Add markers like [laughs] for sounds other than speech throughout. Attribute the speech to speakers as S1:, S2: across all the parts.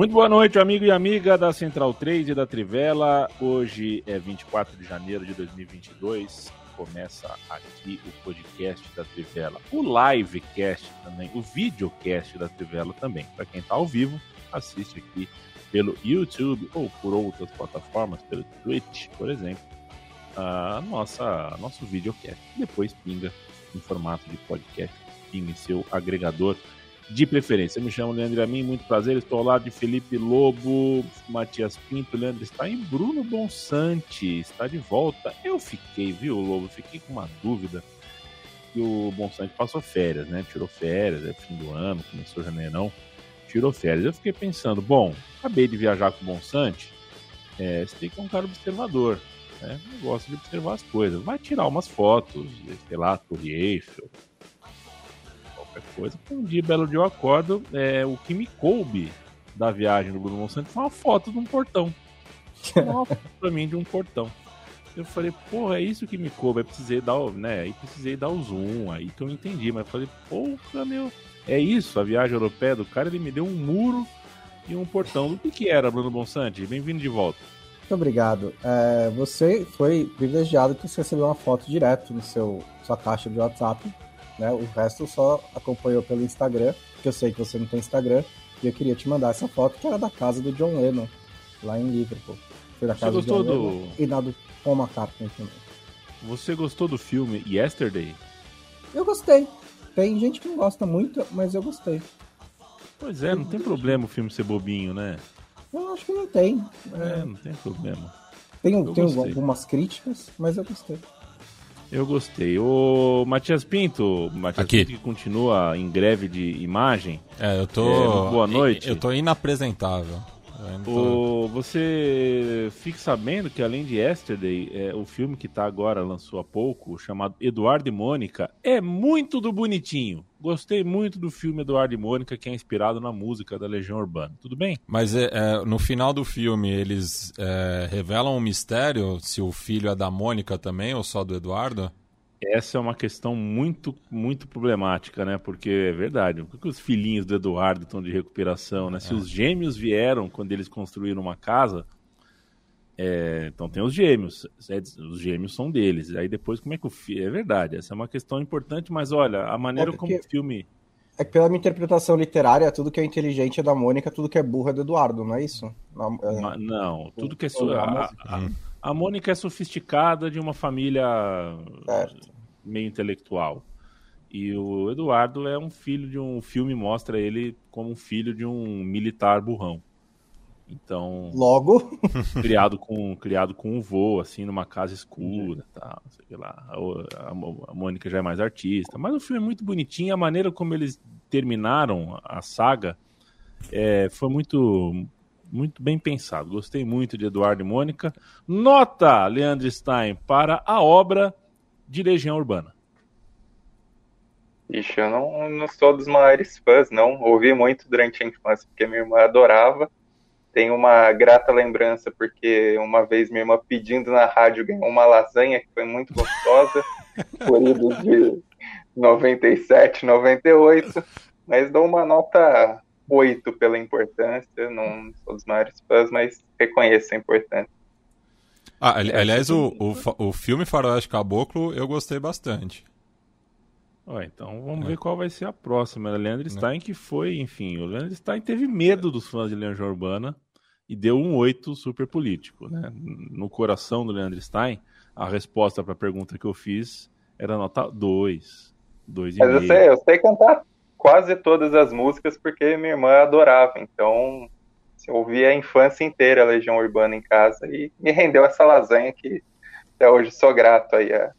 S1: Muito boa noite, amigo e amiga da Central 3 e da Trivela. Hoje é 24 de janeiro de 2022. Começa aqui o podcast da Trivela, o livecast também, o videocast da Trivela também. Para quem está ao vivo, assiste aqui pelo YouTube ou por outras plataformas, pelo Twitch, por exemplo, a nossa nosso videocast. Depois pinga em formato de podcast, em seu agregador de preferência. Eu me chamo Leandro Amin, muito prazer. Estou ao lado de Felipe Lobo, Matias Pinto, Leandro está em Bruno Bonsante, está de volta. Eu fiquei, viu, Lobo? Fiquei com uma dúvida que o Bonsante passou férias, né? Tirou férias, é fim do ano, começou janeirão, tirou férias. Eu fiquei pensando, bom, acabei de viajar com o Bonsante, é, você tem que ser um cara observador, né? Eu gosto de observar as coisas. Vai tirar umas fotos, sei lá, Torre Eiffel, qualquer coisa. Um dia, belo dia, eu acordo, é, o que me coube da viagem do Bruno Monsanto foi uma foto de um portão. [laughs] Uma foto pra mim de um portão. Eu falei, porra, é isso que me coube. Aí precisei dar, o, né? Aí precisei dar o zoom, aí que eu entendi. Mas falei, porra, meu, é isso, a viagem europeia do cara, ele me deu um muro e um portão. O que, que era, Bruno Bonsante? Bem-vindo de volta.
S2: Muito obrigado. É, você foi privilegiado que você recebeu uma foto direto no seu sua caixa de WhatsApp né? O resto só acompanhou pelo Instagram, que eu sei que você não tem Instagram, e eu queria te mandar essa foto que era da casa do John Lennon, lá em Liverpool. Foi da casa do John
S1: do...
S2: Lennon e da do Paul McCartney também.
S1: Você gostou do filme Yesterday?
S2: Eu gostei. Tem gente que não gosta muito, mas eu gostei.
S1: Pois é, não tem problema o filme ser bobinho, né?
S2: Eu acho que não tem.
S1: É, não tem problema.
S2: Tem,
S1: Eu
S2: tem
S1: gostei.
S2: algumas críticas, mas eu gostei.
S1: Eu gostei. O Matias Pinto, Matias
S3: Aqui.
S1: Pinto que continua em greve de imagem.
S3: É, eu tô.
S1: É, boa noite.
S3: Eu tô inapresentável.
S1: O, você fique sabendo que além de Yesterday, é, o filme que tá agora, lançou há pouco, chamado Eduardo e Mônica, é muito do bonitinho. Gostei muito do filme Eduardo e Mônica, que é inspirado na música da Legião Urbana. Tudo bem?
S3: Mas é, é, no final do filme eles é, revelam um mistério se o filho é da Mônica também ou só do Eduardo?
S1: Essa é uma questão muito, muito problemática, né? Porque é verdade. Por que os filhinhos do Eduardo estão de recuperação, né? Se os gêmeos vieram quando eles construíram uma casa, é, então tem os gêmeos. é, Os gêmeos são deles. Aí depois, como é que o filho. É verdade, essa é uma questão importante, mas olha, a maneira
S2: É
S1: como
S2: porque-
S1: o filme.
S2: É que pela minha interpretação literária, tudo que é inteligente é da Mônica, tudo que é burro é do Eduardo, não é isso? Não, é-
S1: Não, tudo que é.
S2: A
S1: A, a, a Mônica é sofisticada de uma família
S2: Certo.
S1: meio intelectual. E o Eduardo é um filho de um o filme mostra ele como um filho de um militar burrão. Então,
S2: Logo, [laughs]
S1: criado com criado com um vô assim numa casa escura, tá, não sei que lá. A, a- a Mônica já é mais artista, mas o filme é muito bonitinho, a maneira como eles terminaram a saga é, foi muito muito bem pensado. Gostei muito de Eduardo e Mônica. Nota Leandro Stein para a obra de Legião Urbana.
S4: Ixi, eu não, não sou dos maiores fãs, não. Ouvi muito durante a infância, porque minha irmã adorava. Tenho uma grata lembrança, porque uma vez minha irmã pedindo na rádio ganhou uma lasanha que foi muito gostosa, [laughs] por idos de 97, 98. Mas dou uma nota 8 pela importância. Não sou dos maiores fãs, mas reconheço a importância.
S3: Ah, ali- aliás, o, o, o filme Faroeste Caboclo eu gostei bastante.
S1: Ó, então
S3: É.
S1: vamos ver qual vai ser a próxima. Leandro Stein, que foi, enfim, o Leandro Stein teve medo dos fãs de Legião Urbana e deu um 8 super político. Né? No coração do Leandro Stein, a resposta para a pergunta que eu fiz era nota 2. 2,5.
S4: Mas eu sei, eu sei cantar quase todas as músicas porque minha irmã adorava. Então, se Eu vi a infância inteira a Legião Urbana em casa e me rendeu essa lasanha que até hoje sou grato aí a,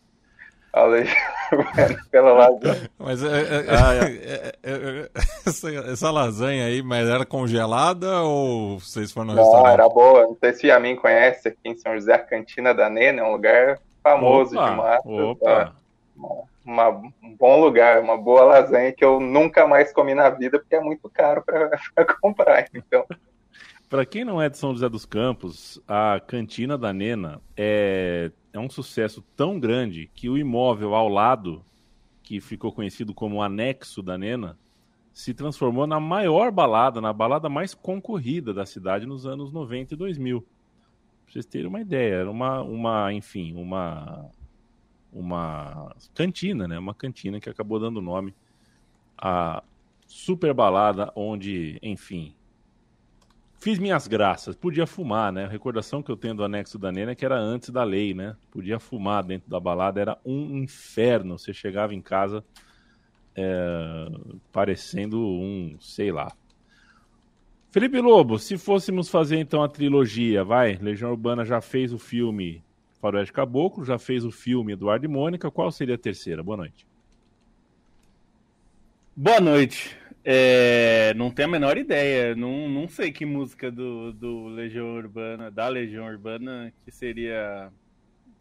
S4: a Legião [laughs] Urbana pela lasanha.
S3: Mas é, é, ah, é. é essa, essa, lasanha aí, mas era congelada ou vocês foram no
S4: Não,
S3: restaurante?
S4: era boa. Não sei se a mim conhece aqui em São José, a Cantina da Nena, é um lugar famoso
S1: opa,
S4: de massa.
S1: Opa.
S4: Tá? Uma, um bom lugar, uma boa lasanha que eu nunca mais comi na vida porque é muito caro para [laughs] comprar. Então.
S1: Para quem não é de São José dos Campos, a cantina da Nena é, é um sucesso tão grande que o imóvel ao lado, que ficou conhecido como anexo da Nena, se transformou na maior balada, na balada mais concorrida da cidade nos anos 90 e 2000. Pra vocês terem uma ideia, era uma, uma enfim, uma uma cantina, né? Uma cantina que acabou dando nome à super balada onde, enfim, fiz minhas graças. Podia fumar, né? A recordação que eu tenho do anexo da Nena é que era antes da lei, né? Podia fumar dentro da balada, era um inferno. Você chegava em casa é, parecendo um, sei lá. Felipe Lobo, se fôssemos fazer então a trilogia, vai, Legião Urbana já fez o filme Faroeste Caboclo, já fez o filme Eduardo e Mônica. Qual seria a terceira? Boa noite.
S5: Boa noite. É, não tenho a menor ideia. Não, não sei que música do, do Legião Urbana, da Legião Urbana, que seria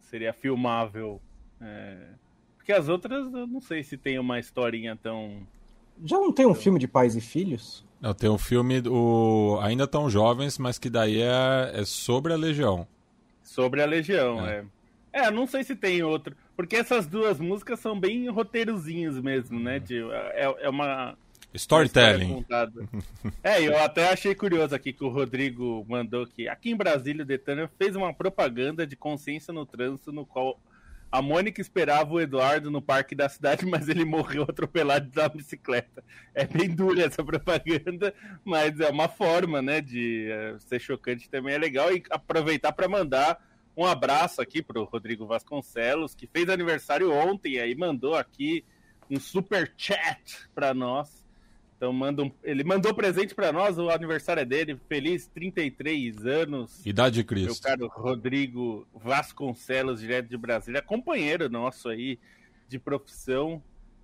S5: seria filmável. É, porque as outras eu não sei se tem uma historinha tão.
S2: Já não tem um filme de pais e filhos?
S3: Não, tem um filme do Ainda Tão Jovens, mas que daí é, é sobre a Legião.
S5: Sobre a Legião, é. é. É, não sei se tem outro. Porque essas duas músicas são bem roteirozinhos mesmo, né? De, é, é uma.
S3: Storytelling.
S5: É, eu até achei curioso aqui que o Rodrigo mandou que aqui em Brasília o Detânia fez uma propaganda de consciência no trânsito no qual a Mônica esperava o Eduardo no parque da cidade, [laughs] mas ele morreu atropelado da bicicleta. É bem dura essa propaganda, mas é uma forma, né, de uh, ser chocante também é legal e aproveitar para mandar um abraço aqui para o Rodrigo Vasconcelos, que fez aniversário ontem aí mandou aqui um super chat para nós. Então manda um, ele mandou presente para nós, o aniversário é dele, feliz 33 anos.
S3: Idade de Cristo.
S5: Meu caro Rodrigo Vasconcelos, direto de Brasília, companheiro nosso aí de profissão.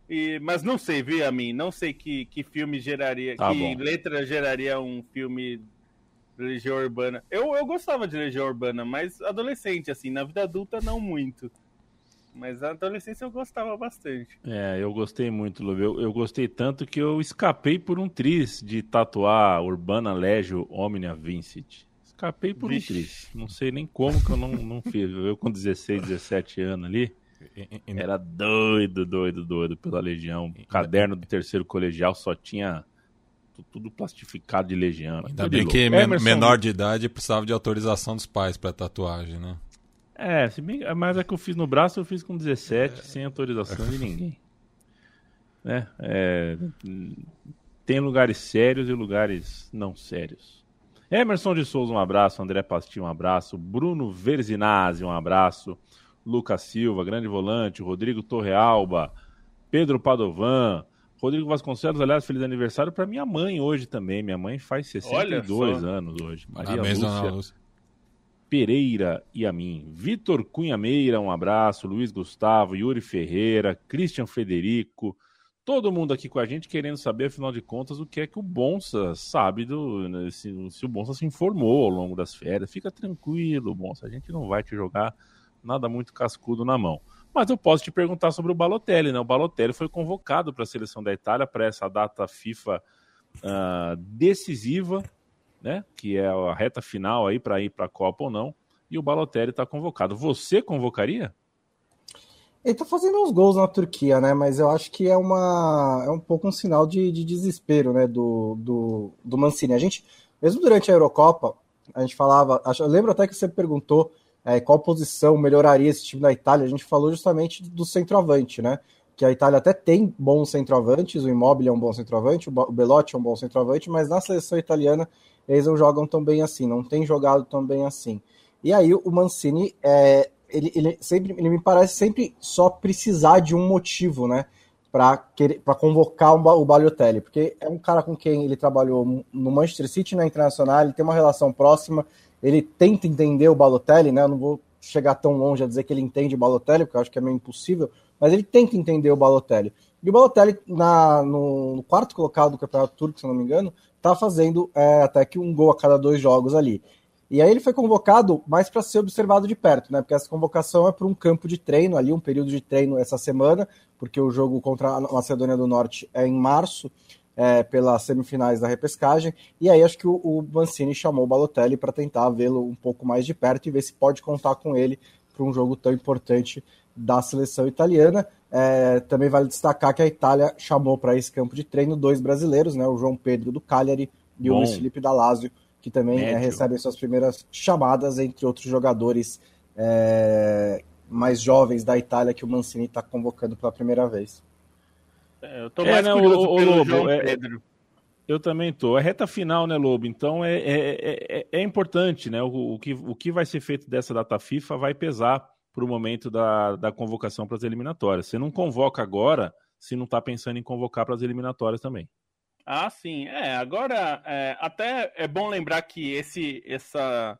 S5: E, mas não sei, viu, a mim, não sei que, que filme geraria, tá que bom. letra geraria um filme de Legião Urbana. Eu, eu gostava de Legião Urbana, mas adolescente, assim, na vida adulta não muito. Mas na adolescência eu gostava bastante.
S1: É, eu gostei muito, Lu. Eu, eu gostei tanto que eu escapei por um tris de tatuar Urbana Legio Omnia Vincit. Escapei por Vixe. um tris. Não sei nem como que eu não, não fiz. Eu com 16, 17 anos ali. Era doido, doido, doido pela Legião. O caderno do terceiro colegial só tinha tudo plastificado de Legião.
S3: Ainda bem que Emerson... menor de idade precisava de autorização dos pais para tatuagem, né?
S1: É, se bem, mas é que eu fiz no braço, eu fiz com 17, é. sem autorização de ninguém. [laughs] Né? É, tem lugares sérios e lugares não sérios. Emerson de Souza, um abraço. André Pastinho, um abraço. Bruno Verzinazzi, um abraço. Lucas Silva, grande volante. Rodrigo Torrealba. Pedro Padovan. Rodrigo Vasconcelos, aliás, feliz aniversário para minha mãe hoje também. Minha mãe faz 62 anos hoje. Maria
S3: Parabéns,
S1: Lúcia.
S3: Lúcia.
S1: Pereira e a mim. Vitor Cunha Meira, um abraço. Luiz Gustavo, Yuri Ferreira, Christian Federico. Todo mundo aqui com a gente querendo saber, afinal de contas, o que é que o Bonsa sabe do. Né, se, se o Bonsa se informou ao longo das férias. Fica tranquilo, Bonsa. A gente não vai te jogar nada muito cascudo na mão. Mas eu posso te perguntar sobre o Balotelli, né? O Balotelli foi convocado para a seleção da Itália para essa data FIFA uh, decisiva né? Que é a reta final aí para ir para a Copa ou não. E o Balotelli está convocado. Você convocaria?
S2: Ele está fazendo uns gols na Turquia, né? Mas eu acho que é uma é um pouco um sinal de, de desespero, né? Do, do, do Mancini. A gente, mesmo durante a Eurocopa, a gente falava. Eu lembro até que você perguntou é, qual posição melhoraria esse time da Itália. A gente falou justamente do centroavante, né? Que a Itália até tem bons centroavantes, o Immobile é um bom centroavante, o Belotti é um bom centroavante, mas na seleção italiana eles não jogam tão bem assim, não tem jogado tão bem assim. E aí o Mancini, é, ele, ele, sempre, ele me parece sempre só precisar de um motivo, né? para convocar o Balotelli, porque é um cara com quem ele trabalhou no Manchester City na Internacional, ele tem uma relação próxima, ele tenta entender o Balotelli, né? Eu não vou chegar tão longe a dizer que ele entende o Balotelli, porque eu acho que é meio impossível, mas ele tenta entender o Balotelli. E o Balotelli, na, no, quarto colocado do Campeonato Turco, se não me engano, tá fazendo é, até que um gol a cada dois jogos ali. E aí ele foi convocado mais para ser observado de perto, né? Porque essa convocação é para um campo de treino ali, um período de treino essa semana, porque o jogo contra a Macedônia do Norte é em março, é, pelas semifinais da repescagem. E aí acho que o, o Mancini chamou o Balotelli para tentar vê-lo um pouco mais de perto e ver se pode contar com ele para um jogo tão importante da seleção italiana. É, também vale destacar que a Itália chamou para esse campo de treino dois brasileiros, né? O João Pedro do Cagliari e Bom. o Luiz Felipe da Lazio que também é, recebem suas primeiras chamadas, entre outros jogadores é, mais jovens da Itália que o Mancini está convocando pela primeira vez.
S1: É, eu tô é, mais né, curioso o, pelo Lobo, João é, Pedro. Eu também tô. É reta final, né, Lobo? Então é, é, é, é importante, né? O, o, que, o que vai ser feito dessa data FIFA vai pesar para o momento da, da convocação para as eliminatórias. Você não convoca agora se não está pensando em convocar para as eliminatórias também.
S5: Ah, sim. É, agora é, até é bom lembrar que esse essa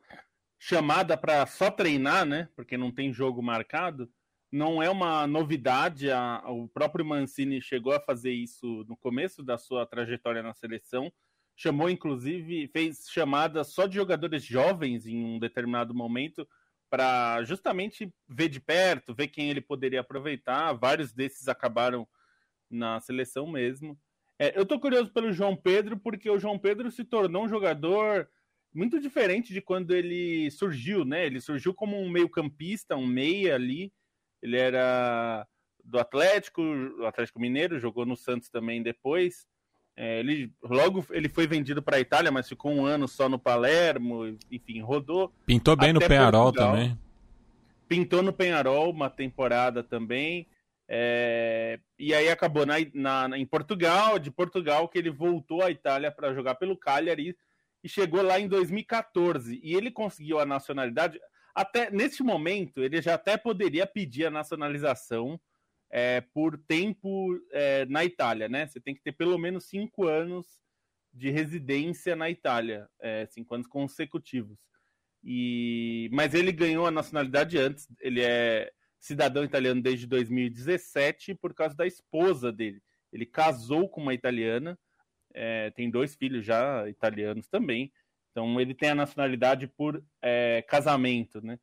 S5: chamada para só treinar, né? Porque não tem jogo marcado, não é uma novidade. A, o próprio Mancini chegou a fazer isso no começo da sua trajetória na seleção. Chamou, inclusive, fez chamada só de jogadores jovens em um determinado momento para justamente ver de perto, ver quem ele poderia aproveitar. Vários desses acabaram na seleção mesmo. É, eu tô curioso pelo João Pedro, porque o João Pedro se tornou um jogador muito diferente de quando ele surgiu, né? Ele surgiu como um meio-campista, um meia ali. Ele era do Atlético, do Atlético Mineiro, jogou no Santos também depois. É, ele logo ele foi vendido para a Itália, mas ficou um ano só no Palermo, enfim, rodou.
S3: Pintou bem no Penharol também.
S5: Pintou no Penharol uma temporada também. É, e aí acabou na, na, em Portugal, de Portugal que ele voltou à Itália para jogar pelo Cagliari e chegou lá em 2014 e ele conseguiu a nacionalidade. Até neste momento ele já até poderia pedir a nacionalização é, por tempo é, na Itália, né? Você tem que ter pelo menos cinco anos de residência na Itália, é, cinco anos consecutivos. E mas ele ganhou a nacionalidade antes. Ele é cidadão italiano desde 2017 por causa da esposa dele. Ele casou com uma italiana, é, tem dois filhos já italianos também. Então ele tem a nacionalidade por é, casamento, né?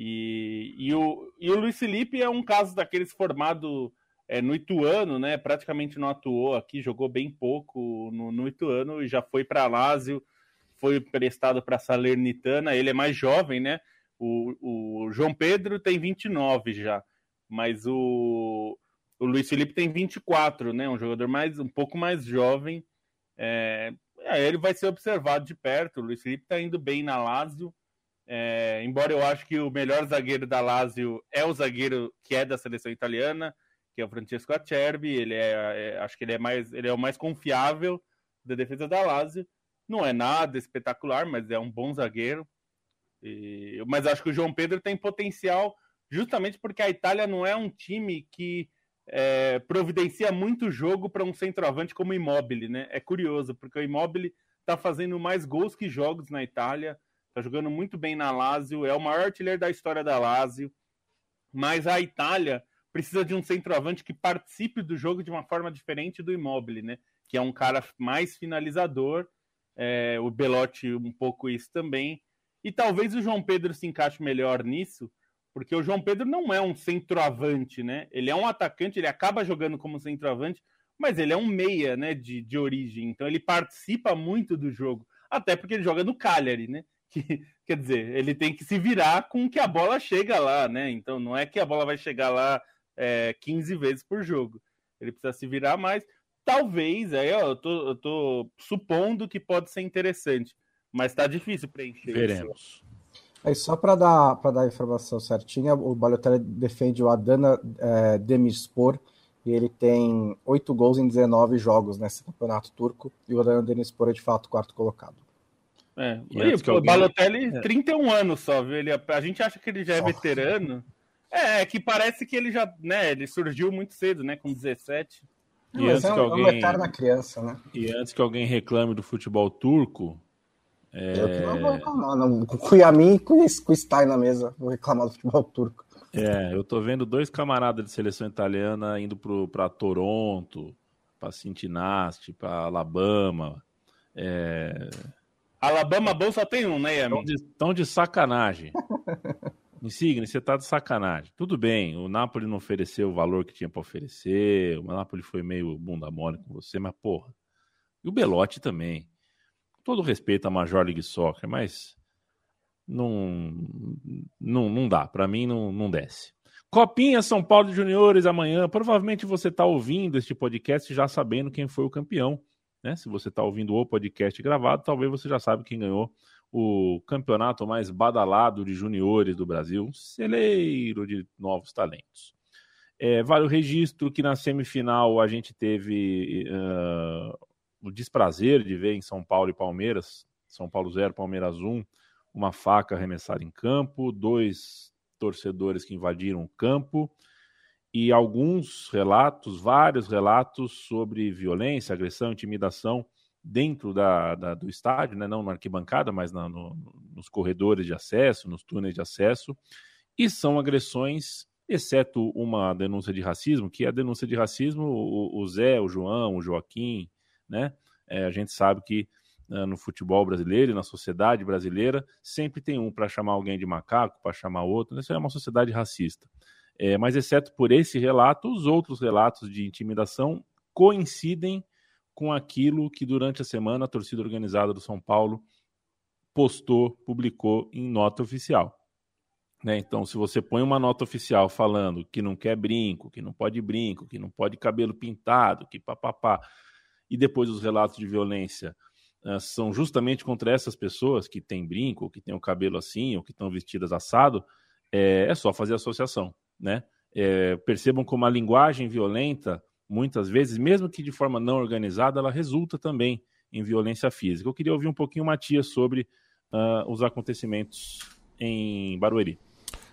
S5: E, e, o, e o Luiz Felipe é um caso daqueles formado é, no Ituano, né? Praticamente não atuou aqui, jogou bem pouco no, no Ituano e já foi para Lazio, foi prestado para Salernitana. Ele é mais jovem, né? O, o João Pedro tem 29 já, mas o, o Luiz Felipe tem 24, né? Um jogador mais um pouco mais jovem. É, é, ele vai ser observado de perto. O Luiz Felipe está indo bem na Lazio. É, embora eu acho que o melhor zagueiro da Lazio é o zagueiro que é da seleção italiana, que é o Francesco Acerbi. Ele é, é, acho que ele é mais, ele é o mais confiável da defesa da Lazio. Não é nada espetacular, mas é um bom zagueiro. E, mas acho que o João Pedro tem potencial justamente porque a Itália não é um time que é, providencia muito jogo para um centroavante como o Immobile, né? É curioso, porque o Immobile está fazendo mais gols que jogos na Itália, está jogando muito bem na Lazio, é o maior artilheiro da história da Lazio, mas a Itália precisa de um centroavante que participe do jogo de uma forma diferente do Immobile, né? Que é um cara mais finalizador, é, o Belotti um pouco isso também, e talvez o João Pedro se encaixe melhor nisso, porque o João Pedro não é um centroavante, né? Ele é um atacante, ele acaba jogando como centroavante, mas ele é um meia, né, de, de origem. Então ele participa muito do jogo, até porque ele joga no Cagliari, né? Que, [laughs] quer dizer, ele tem que se virar com que a bola chega lá, né? Então não é que a bola vai chegar lá é, 15 vezes por jogo. Ele precisa se virar mais. Talvez, aí ó, eu tô, eu tô supondo que pode ser interessante. Mas tá difícil preencher.
S1: Veremos.
S2: Aí só para dar para dar a informação certinha, o Balotelli defende o Adana é, Demirspor e ele tem oito gols em 19 jogos nesse campeonato turco e o Adana Demirspor é de fato quarto colocado.
S5: É, e o alguém... Balotelli, é. 31 anos só, viu? Ele, a gente acha que ele já é veterano. É, é, que parece que ele já, né, ele surgiu muito cedo, né, com 17.
S1: E antes,
S2: é,
S1: que alguém,
S2: é uma criança, né?
S1: e antes que alguém reclame do futebol turco, é...
S2: Eu que não vou reclamar, não. Com o Cuiamin e com o Stein na mesa, vou reclamar do futebol turco.
S1: É, eu tô vendo dois camaradas de seleção italiana indo para Toronto, para Cincinnati, para Alabama. É...
S5: Alabama bom só tem um, né,
S1: Estão
S5: Yamin?
S1: de, de sacanagem. [laughs] Insigne, você tá de sacanagem. Tudo bem, o Napoli não ofereceu o valor que tinha para oferecer, o Napoli foi meio bunda mole com você, mas porra. E o Belotti também. Todo respeito à Major League Soccer, mas não não, não dá, para mim não, não desce. Copinha São Paulo Juniores amanhã. Provavelmente você está ouvindo este podcast já sabendo quem foi o campeão. Né? Se você está ouvindo o podcast gravado, talvez você já sabe quem ganhou o campeonato mais badalado de juniores do Brasil, um celeiro de novos talentos. É, vale o registro que na semifinal a gente teve uh, o desprazer de ver em São Paulo e Palmeiras, São Paulo 0, Palmeiras 1, uma faca arremessada em campo, dois torcedores que invadiram o campo e alguns relatos, vários relatos sobre violência, agressão, intimidação dentro da, da, do estádio, né? não na arquibancada, mas na, no, nos corredores de acesso, nos túneis de acesso, e são agressões, exceto uma denúncia de racismo, que é a denúncia de racismo, o, o Zé, o João, o Joaquim, né? É, a gente sabe que uh, no futebol brasileiro e na sociedade brasileira sempre tem um para chamar alguém de macaco, para chamar outro, isso é uma sociedade racista. É, mas exceto por esse relato, os outros relatos de intimidação coincidem com aquilo que durante a semana a torcida organizada do São Paulo postou, publicou em nota oficial. Né? Então, se você põe uma nota oficial falando que não quer brinco, que não pode brinco, que não pode cabelo pintado, que papapá, e depois os relatos de violência uh, são justamente contra essas pessoas que têm brinco, que têm o cabelo assim, ou que estão vestidas assado, é, é só fazer associação. Né? É, percebam como a linguagem violenta muitas vezes, mesmo que de forma não organizada, ela resulta também em violência física. Eu queria ouvir um pouquinho, Matias, sobre uh, os acontecimentos em Barueri.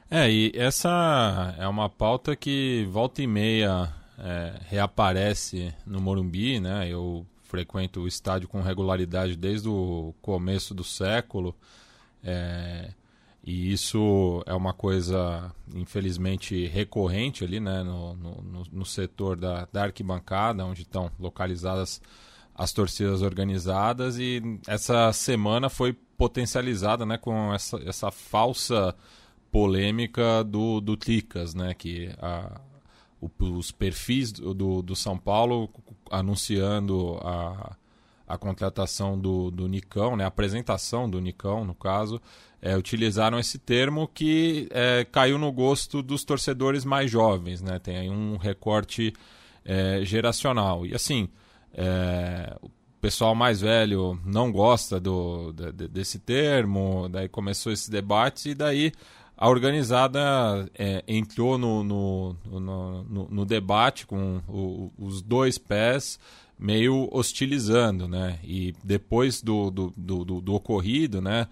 S3: É, e essa é uma pauta que volta e meia é, reaparece no Morumbi, né? Eu frequento o estádio com regularidade desde o começo do século. É, e isso é uma coisa, infelizmente, recorrente ali, né, no, no, no setor da, da arquibancada, onde estão localizadas as torcidas organizadas. E essa semana foi potencializada né, com essa, essa falsa polêmica do, do Ticas, né, que a, o, os perfis do, do São Paulo anunciando a, a contratação do, do Nicão, né, a apresentação do Nicão, no caso, é, utilizaram esse termo que é, caiu no gosto dos torcedores mais jovens, né? Tem aí um recorte é, geracional. E assim, é, o pessoal mais velho não gosta do, de, desse termo, daí começou esse debate e daí a organizada é, entrou no, no, no, no, no debate com o, os dois pés meio hostilizando, né? E depois do, do, do, do ocorrido, né?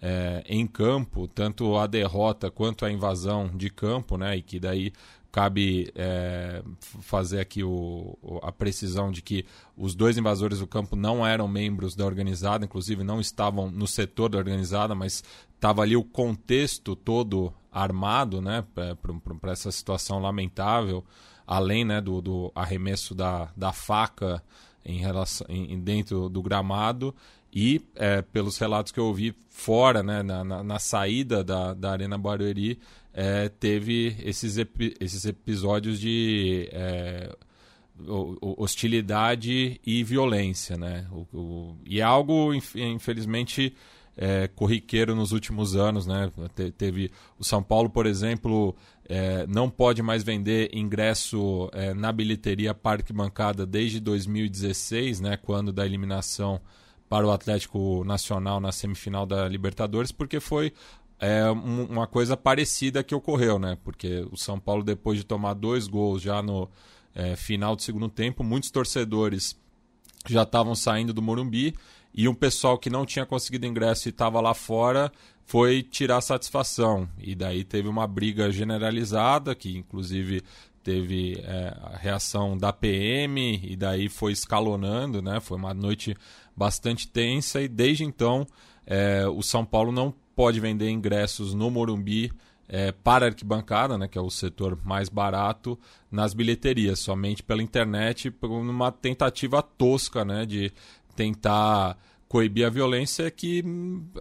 S3: É, em campo, tanto a derrota quanto a invasão de campo, né, e que daí cabe é, fazer aqui o, a precisão de que os dois invasores do campo não eram membros da organizada, inclusive não estavam no setor da organizada, mas estava ali o contexto todo armado né, para essa situação lamentável, além né, do, do arremesso da, da faca em relação, em, dentro do gramado e, é, pelos relatos que eu ouvi fora, né, na, na, na saída da, da Arena Barueri, é, teve esses, epi esses episódios de é, hostilidade e violência. Né? O, o, e é algo, infelizmente, é, corriqueiro nos últimos anos. Né? Te, teve o São Paulo, por exemplo, é, não pode mais vender ingresso é, na bilheteria Parque Bancada desde 2016, né, quando da eliminação para o Atlético Nacional na semifinal da Libertadores, porque foi é, uma coisa parecida que ocorreu, né? Porque o São Paulo, depois de tomar dois gols já no é, final do segundo tempo, muitos torcedores já estavam saindo do Morumbi e um pessoal que não tinha conseguido ingresso e estava lá fora foi tirar satisfação. E daí teve uma briga generalizada, que inclusive teve é, a reação da PM e daí foi escalonando, né? Foi uma noite bastante tensa e desde então é, o São Paulo não pode vender ingressos no Morumbi é, para a arquibancada, né, que é o setor mais barato, nas bilheterias, somente pela internet, por uma tentativa tosca né, de tentar coibir a violência que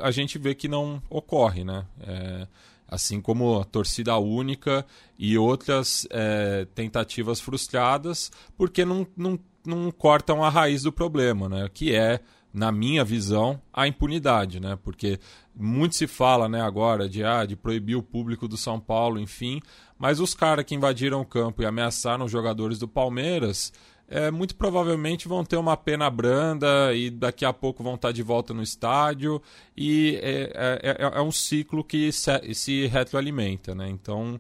S3: a gente vê que não ocorre. Né? É, assim como a torcida única e outras é, tentativas frustradas, porque não, não, não cortam a raiz do problema, né? que é na minha visão, a impunidade, né? Porque muito se fala, né, agora de ah, de proibir o público do São Paulo, enfim, mas os caras que invadiram o campo e ameaçaram os jogadores do Palmeiras, é, muito provavelmente vão ter uma pena branda e daqui a pouco vão estar de volta no estádio e é, é, é, é um ciclo que se, se retroalimenta, né? Então,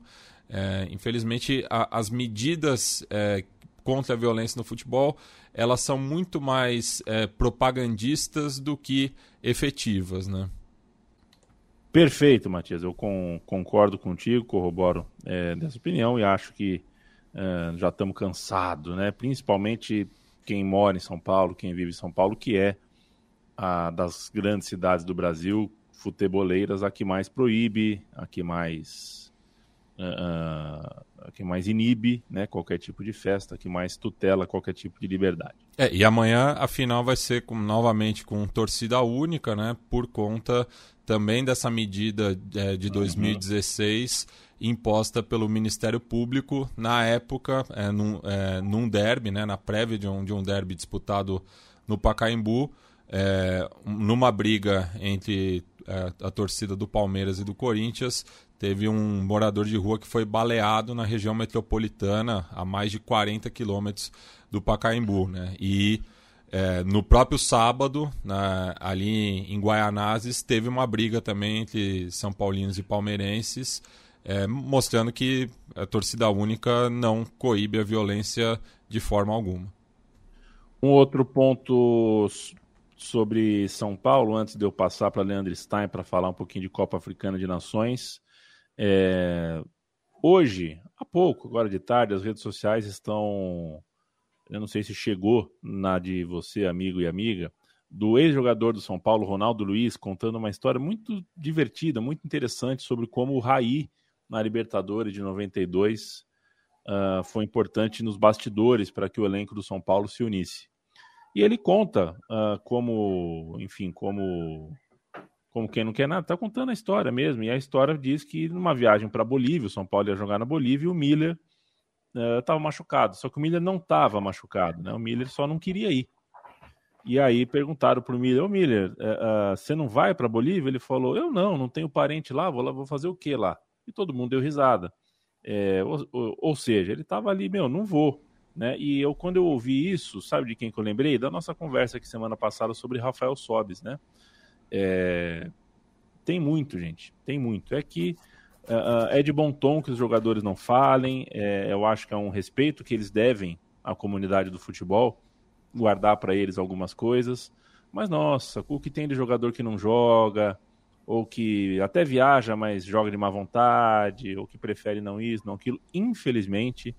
S3: é, infelizmente, a, as medidas é, contra a violência no futebol elas são muito mais propagandistas do que efetivas, né?
S1: Perfeito, Matias. Eu com, concordo contigo, corroboro dessa opinião e acho que é, já estamos cansados, né? Principalmente quem mora em São Paulo, quem vive em São Paulo, que é a das grandes cidades do Brasil, futeboleiras, a que mais proíbe, a que mais uh, que mais inibe né, qualquer tipo de festa, que mais tutela qualquer tipo de liberdade.
S3: É, e amanhã a final vai ser com, novamente com torcida única, né, por conta também dessa medida é, de 2016 uhum. imposta pelo Ministério Público na época, é, num, é, num derby, né, na prévia de um, de um derby disputado no Pacaembu, é, numa briga entre é, a torcida do Palmeiras e do Corinthians, teve um morador de rua que foi baleado na região metropolitana a mais de 40 quilômetros do Pacaembu, né? E é, no próprio sábado, na, ali em Guaianazes, teve uma briga também entre São Paulinos e palmeirenses, é, mostrando que a torcida única não coíbe a violência de forma alguma.
S1: Um outro ponto sobre São Paulo, antes de eu passar para Leandro Stein para falar um pouquinho de Copa Africana de Nações. É, hoje, há pouco, agora de tarde, as redes sociais estão. Eu não sei se chegou na de você, amigo e amiga, do ex-jogador do São Paulo, Ronaldo Luiz, contando uma história muito divertida, muito interessante sobre como o Raí, na Libertadores de 92, uh, ah, foi importante nos bastidores para que o elenco do São Paulo se unisse. E ele conta uh, como, enfim, como como quem não quer nada, tá contando a história mesmo. E a história diz que numa viagem para Bolívia, o São Paulo ia jogar na Bolívia e o Miller estava uh, machucado. Só que o Miller não estava machucado, né? O Miller só não queria ir. E aí perguntaram pro Miller, ô Miller, uh, você não vai para Bolívia? Ele falou, eu não, não tenho parente lá, vou lá, vou fazer o quê lá? E todo mundo deu risada. É, ou, ou, ou, seja, ele estava ali, meu, não vou. Né? E eu, quando eu ouvi isso, sabe de quem que eu lembrei? Da nossa conversa aqui semana passada sobre Rafael Sobes, né? É... Tem muito, gente. Tem muito. É que uh, é de bom tom que os jogadores não falem. É, eu acho que é um respeito que eles devem à comunidade do futebol, guardar para eles algumas coisas. Mas nossa, o que tem de jogador que não joga, ou que até viaja, mas joga de má vontade, ou que prefere não isso, não aquilo. Infelizmente,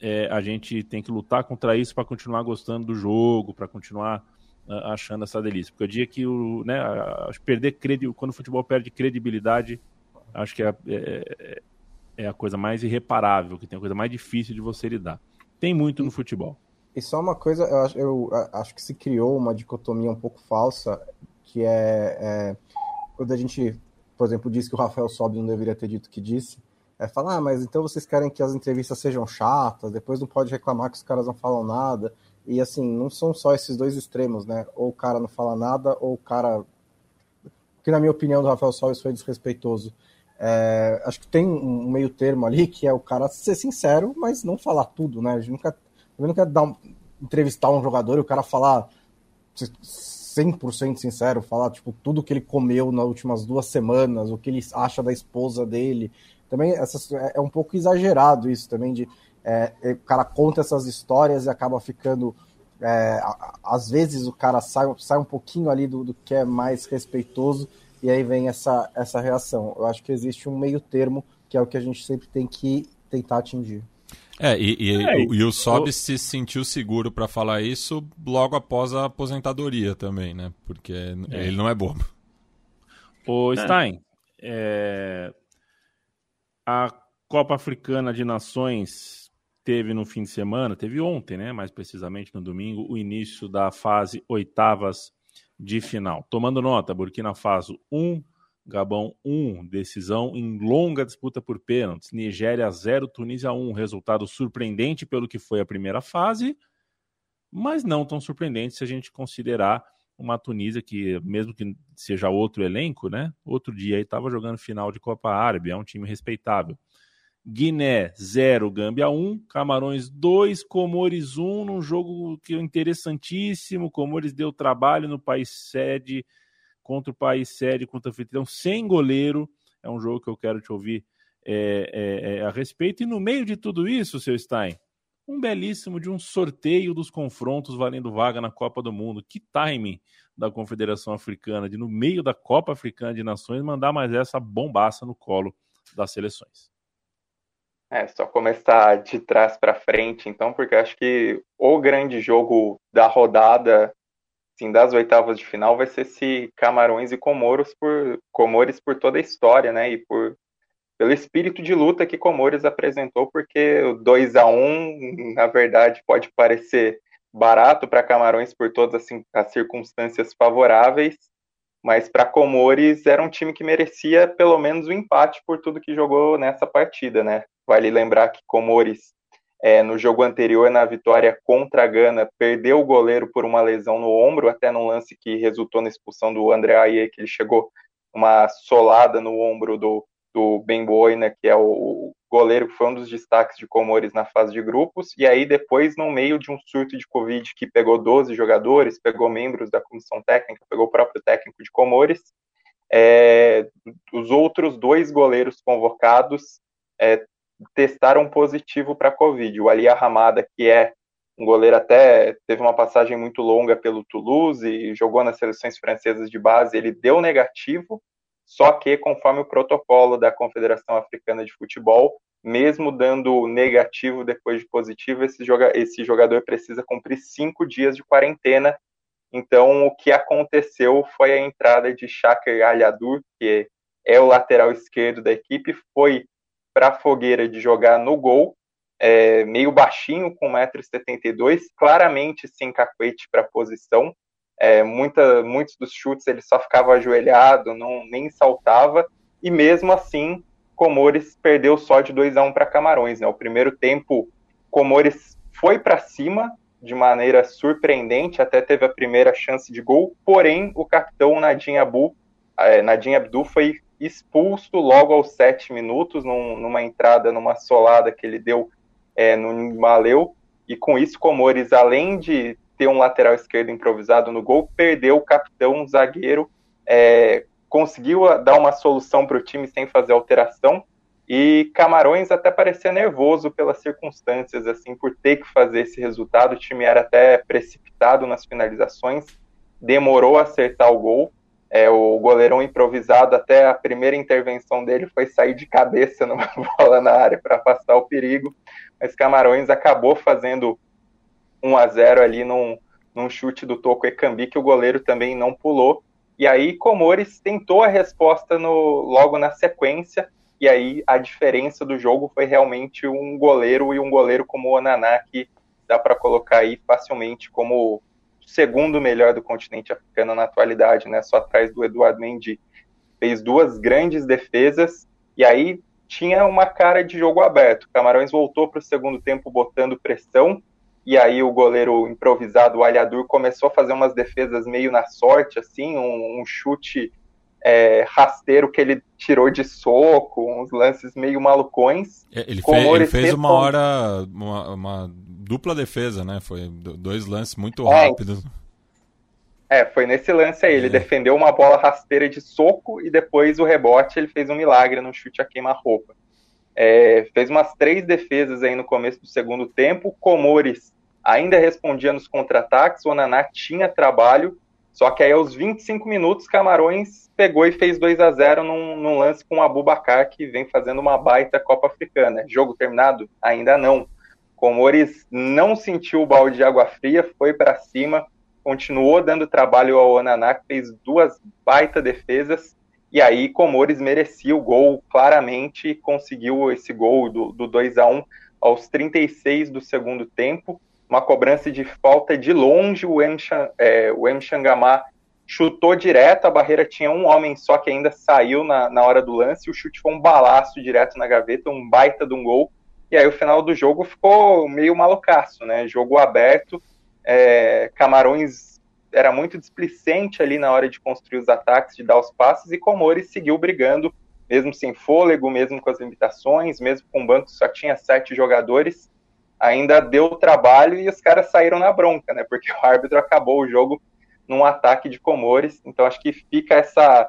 S1: é, a gente tem que lutar contra isso para continuar gostando do jogo, para continuar achando essa delícia. Porque o dia que o, né, perder credibilidade, quando o futebol perde credibilidade, acho que é, é, é, a coisa mais irreparável, que tem a coisa mais difícil de você lidar. Tem muito no futebol.
S2: E só uma coisa, eu acho, eu acho que se criou uma dicotomia um pouco falsa, que é, é quando a gente, por exemplo, diz que o Rafael Sobe não deveria ter dito o que disse, é falar, ah, mas então vocês querem que as entrevistas sejam chatas, depois não pode reclamar que os caras não falam nada. E assim, não são só esses dois extremos, né? Ou o cara não fala nada, ou o cara. Que na minha opinião do Rafael Soares foi desrespeitoso. É, acho que tem um meio termo ali que é o cara ser sincero, mas não falar tudo, né? A gente nunca, eu nunca dar um, entrevistar um jogador e o cara falar 100% sincero, falar tipo tudo que ele comeu nas últimas duas semanas, o que ele acha da esposa dele. Também essa, é, é um pouco exagerado isso também de é, o cara conta essas histórias e acaba ficando. É, às vezes o cara sai, sai um pouquinho ali do, do, que é mais respeitoso e aí vem essa, essa reação. Eu acho que existe um meio termo que é o que a gente sempre tem que tentar atingir.
S3: É, e, e, é, e o Sob se sentiu seguro para falar isso logo após a aposentadoria também, né? Porque é. ele não é bobo.
S1: Ô, Stein, é, a Copa Africana de Nações teve no fim de semana, teve ontem, né? Mais precisamente no domingo, o início da fase oitavas de final. Tomando nota, Burkina Faso 1, Gabão 1, decisão em longa disputa por pênaltis. Nigéria 0, Tunísia 1. Resultado surpreendente pelo que foi a primeira fase, mas não tão surpreendente se a gente considerar uma Tunísia que, mesmo que seja outro elenco, né? Outro dia estava jogando final de Copa Árabe, é um time respeitável. Guiné 0, Gâmbia 1, Camarões 2, Comores 1, num jogo que é interessantíssimo. Comores deu trabalho no país sede contra o país sede, contra o anfitrião, sem goleiro. É um jogo que eu quero te ouvir é, é, é, a respeito. E no meio de tudo isso, seu Stein, um belíssimo de um sorteio dos confrontos valendo vaga na Copa do Mundo. Que timing da Confederação Africana de, no meio da Copa Africana de Nações, mandar mais essa bombaça no colo das seleções.
S4: É, só começar de trás para frente, então, porque acho que o grande jogo da rodada, assim, das oitavas de final, vai ser se Camarões e Comoros por Comores por toda a história, né? E por pelo espírito de luta que Comores apresentou, porque o 2 a 1 na verdade, pode parecer barato para Camarões por todas as, as circunstâncias favoráveis, mas para Comores era um time que merecia pelo menos o um empate por tudo que jogou nessa partida, né? Vale lembrar que Comores, é, no jogo anterior, na vitória contra a Gana, perdeu o goleiro por uma lesão no ombro, até num lance que resultou na expulsão do André Aie, que ele chegou uma solada no ombro do, do Ben Boina, que é o goleiro que foi um dos destaques de Comores na fase de grupos, e aí depois, no meio de um surto de Covid que pegou 12 jogadores, pegou membros da comissão técnica, pegou o próprio técnico de Comores, é, os outros dois goleiros convocados é, testaram positivo para Covid. O Ali Ramada, que é um goleiro até teve uma passagem muito longa pelo Toulouse e jogou nas seleções francesas de base, ele deu negativo, só que, conforme o protocolo da Confederação Africana de Futebol, mesmo dando negativo depois de positivo, esse, joga esse jogador precisa cumprir cinco dias de quarentena. Então, o que aconteceu foi a entrada de Shaker Alhadur, que é o lateral esquerdo da equipe, foi para a fogueira de jogar no gol, é, meio baixinho, com 1,72m, claramente sem cacuete para a posição, é, muita, muitos dos chutes ele só ficava ajoelhado, não nem saltava, e mesmo assim Comores perdeu só de 2 a 1 para Camarões. Né? O primeiro tempo, Comores foi para cima de maneira surpreendente, até teve a primeira chance de gol, porém o capitão Nadim Abu, é, Nadim Abdu foi expulso logo aos sete minutos, num, numa entrada, numa solada que ele deu é, no Maleu, e com isso Comores, além de ter um lateral esquerdo improvisado no gol, perdeu o capitão, um zagueiro, é, conseguiu dar uma solução para o time sem fazer alteração. E Camarões até parecia nervoso pelas circunstâncias, assim, por ter que fazer esse resultado. O time era até precipitado nas finalizações, demorou a acertar o gol. É, o goleirão improvisado, até a primeira intervenção dele foi sair de cabeça [laughs] numa bola na área para afastar o perigo. Mas Camarões acabou fazendo 1 a 0 ali num, num chute do Toco Ekambi, que o goleiro também não pulou. E aí Comores tentou a resposta no, logo na sequência, e aí a diferença do jogo foi realmente um goleiro e um goleiro como o Onaná, que dá para colocar aí facilmente como segundo melhor do continente africano na atualidade, né? Só atrás do Eduardo Mendy. Fez duas grandes defesas, e aí tinha uma cara de jogo aberto. Camarões voltou para o segundo tempo botando pressão, e aí o goleiro improvisado, o Alhadur, começou a fazer umas defesas meio na sorte, assim, um, um chute é, rasteiro que ele tirou de soco, uns lances meio malucões.
S3: É, ele, fez, ele fez uma hora, uma, uma, dupla defesa, né? Foi dois lances muito é, rápidos.
S4: É, foi nesse lance aí. Ele é. defendeu uma bola rasteira de soco e depois o rebote ele fez um milagre no chute a queima-roupa. É, fez umas três defesas aí no começo do segundo tempo. Comores ainda respondia nos contra-ataques. O Naná tinha trabalho Só que aí aos 25 minutos, Camarões pegou e fez 2 a 0 num, num lance com o Abubacar, que vem fazendo uma baita Copa Africana. Jogo terminado? Ainda não. Comores não sentiu o balde de água fria, foi para cima, continuou dando trabalho ao Onaná, que fez duas baita defesas, e aí Comores merecia o gol claramente, conseguiu esse gol do, do 2 a 1 aos 36 do segundo tempo, uma cobrança de falta de longe, o M. É, o. Xangamá chutou direto, a barreira tinha um homem só que ainda saiu na, na hora do lance, o chute foi um balaço direto na gaveta, um baita de um gol, e aí o final do jogo ficou meio malucaço, né, jogo aberto, é, Camarões era muito displicente ali na hora de construir os ataques, de dar os passes, e Comores seguiu brigando, mesmo sem fôlego, mesmo com as limitações, mesmo com o banco que só tinha sete jogadores, ainda deu trabalho e os caras saíram na bronca, né? Porque o árbitro acabou o jogo num ataque de Comores. Então acho que fica essa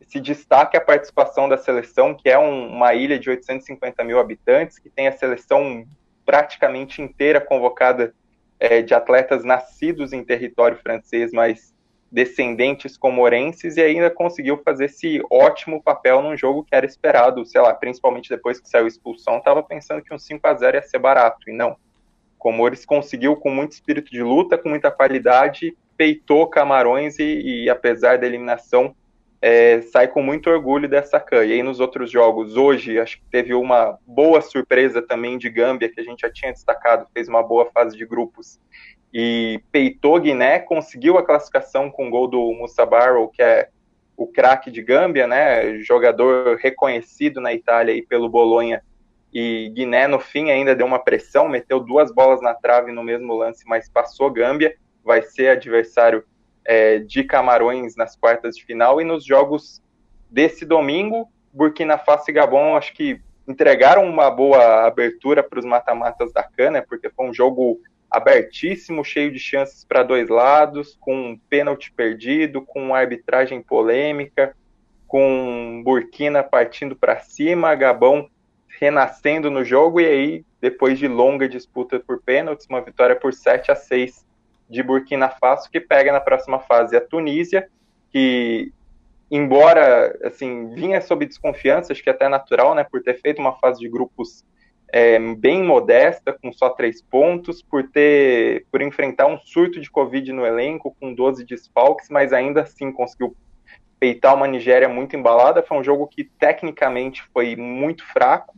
S4: esse destaque à participação da seleção, que é um, uma ilha de 850 mil habitantes, que tem a seleção praticamente inteira convocada é, de atletas nascidos em território francês, mas descendentes comorenses, e ainda conseguiu fazer esse ótimo papel num jogo que era esperado, sei lá, principalmente depois que saiu a expulsão, estava pensando que um 5 a 0 ia ser barato, e não. Comores conseguiu com muito espírito de luta, com muita qualidade, peitou Camarões e, e apesar da eliminação, é, sai com muito orgulho dessa CAN. E aí nos outros jogos, hoje, acho que teve uma boa surpresa também de Gâmbia, que a gente já tinha destacado, fez uma boa fase de grupos e peitou Guiné, conseguiu a classificação com o gol do Musa Barrow, que é o craque de Gâmbia, né, jogador reconhecido na Itália aí pelo Bolonha, e Guiné no fim ainda deu uma pressão, meteu duas bolas na trave no mesmo lance, mas passou Gâmbia, vai ser adversário é, de Camarões nas quartas de final, e nos jogos desse domingo, Burkina Faso e Gabon, acho que entregaram uma boa abertura para os mata-matas da Cana, porque foi um jogo abertíssimo, cheio de chances para dois lados, com um pênalti perdido, com arbitragem polêmica, com Burkina partindo para cima, Gabão renascendo no jogo e aí depois de longa disputa por pênaltis, uma vitória por 7 a 6 de Burkina Faso que pega na próxima fase a Tunísia, que embora assim vinha sob desconfiança, acho que até natural, né, por ter feito uma fase de grupos é, bem modesta, com só três pontos, por ter por enfrentar um surto de Covid no elenco, com 12 desfalques, mas ainda assim conseguiu peitar uma Nigéria muito embalada. Foi um jogo que tecnicamente foi muito fraco.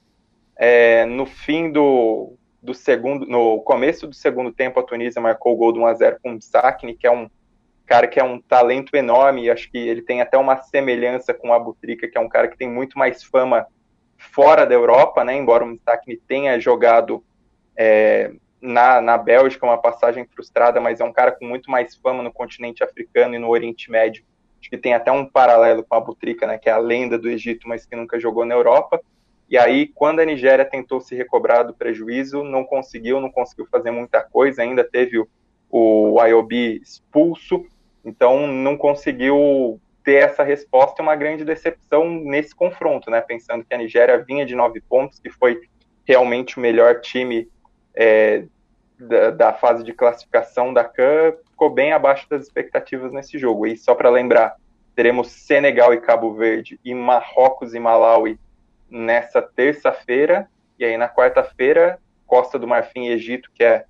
S4: É, no fim do, do segundo, no começo do segundo tempo, a Tunísia marcou o gol do 1 a 0 com o Sakni, que é um cara que é um talento enorme. Acho que ele tem até uma semelhança com o Abutrika, que é um cara que tem muito mais fama fora da Europa, né? Embora o Mistakni tenha jogado é, na, na Bélgica, uma passagem frustrada, mas é um cara com muito mais fama no continente africano e no Oriente Médio. Acho que tem até um paralelo com a Butrica, né? Que é a lenda do Egito, mas que nunca jogou na Europa. E aí, quando a Nigéria tentou se recobrar do prejuízo, não conseguiu, não conseguiu fazer muita coisa, ainda teve o, o IOB expulso, então não conseguiu ter essa resposta é uma grande decepção nesse confronto, né? Pensando que a Nigéria vinha de nove pontos, que foi realmente o melhor time é, da, da, fase de classificação da CAN, ficou bem abaixo das expectativas nesse jogo. E só para lembrar, teremos Senegal e Cabo Verde e Marrocos e Malawi nessa terça-feira, e aí na quarta-feira, Costa do Marfim e Egito, que é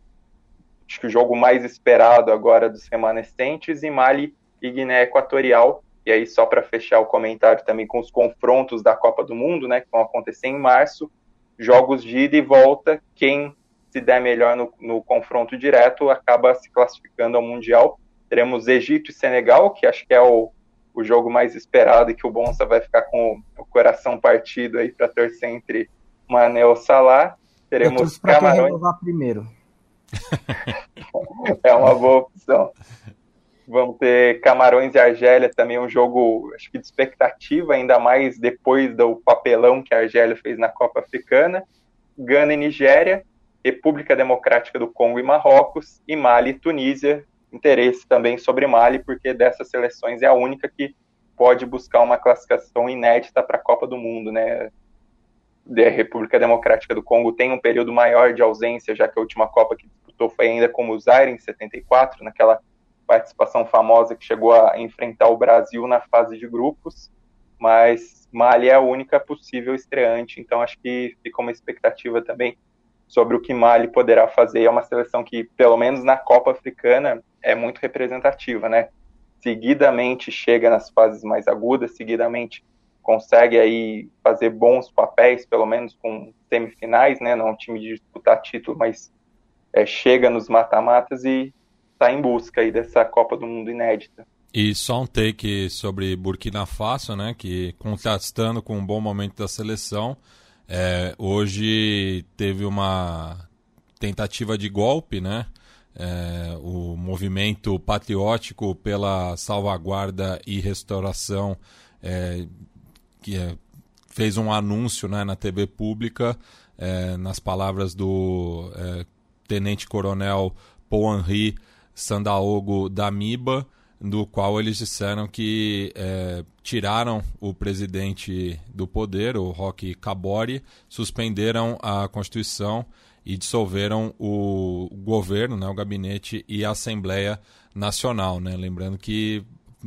S4: acho que o jogo mais esperado agora dos remanescentes, e Mali e Guiné Equatorial, e aí, só para fechar o comentário também com os confrontos da Copa do Mundo, né, que vão acontecer em março, jogos de ida e volta, quem se der melhor no, no confronto direto acaba se classificando ao Mundial. Teremos Egito e Senegal, que acho que é o, o jogo mais esperado e que o Bonsa vai ficar com o, coração partido aí para torcer entre Mané ou Salah. Teremos Camarões.
S2: primeiro. [laughs]
S4: é uma boa opção. Vamos ter Camarões e Argélia também, um jogo, acho que de expectativa, ainda mais depois do papelão que a Argélia fez na Copa Africana. Gana e Nigéria, República Democrática do Congo e Marrocos, e Mali e Tunísia. Interesse também sobre Mali, porque dessas seleções é a única que pode buscar uma classificação inédita para a Copa do Mundo, né? A República Democrática do Congo tem um período maior de ausência, já que a última Copa que disputou foi ainda como o Zaire, em 74, naquela participação famosa que chegou a enfrentar o Brasil na fase de grupos, mas Mali é a única possível estreante, então acho que fica uma expectativa também sobre o que Mali poderá fazer. É uma seleção que, pelo menos na Copa Africana, é muito representativa, né? Seguidamente chega nas fases mais agudas, seguidamente consegue aí fazer bons papéis, pelo menos com semifinais, né? Não é um time de disputar título, mas é, chega nos mata-matas e está em busca aí dessa Copa do Mundo inédita.
S3: E só um take sobre Burkina Faso, né? Que contrastando com um bom momento da seleção, é, hoje teve uma tentativa de golpe, né? É, o movimento patriótico pela salvaguarda e restauração é, que é, fez um anúncio né, na TV pública, é, nas palavras do é, tenente-coronel Paul Henri Sandaogo da MIBA, do qual eles disseram que é, tiraram o presidente do poder, o Roque Cabori, suspenderam a Constituição e dissolveram o governo, né, o gabinete e a Assembleia Nacional. Né? Lembrando que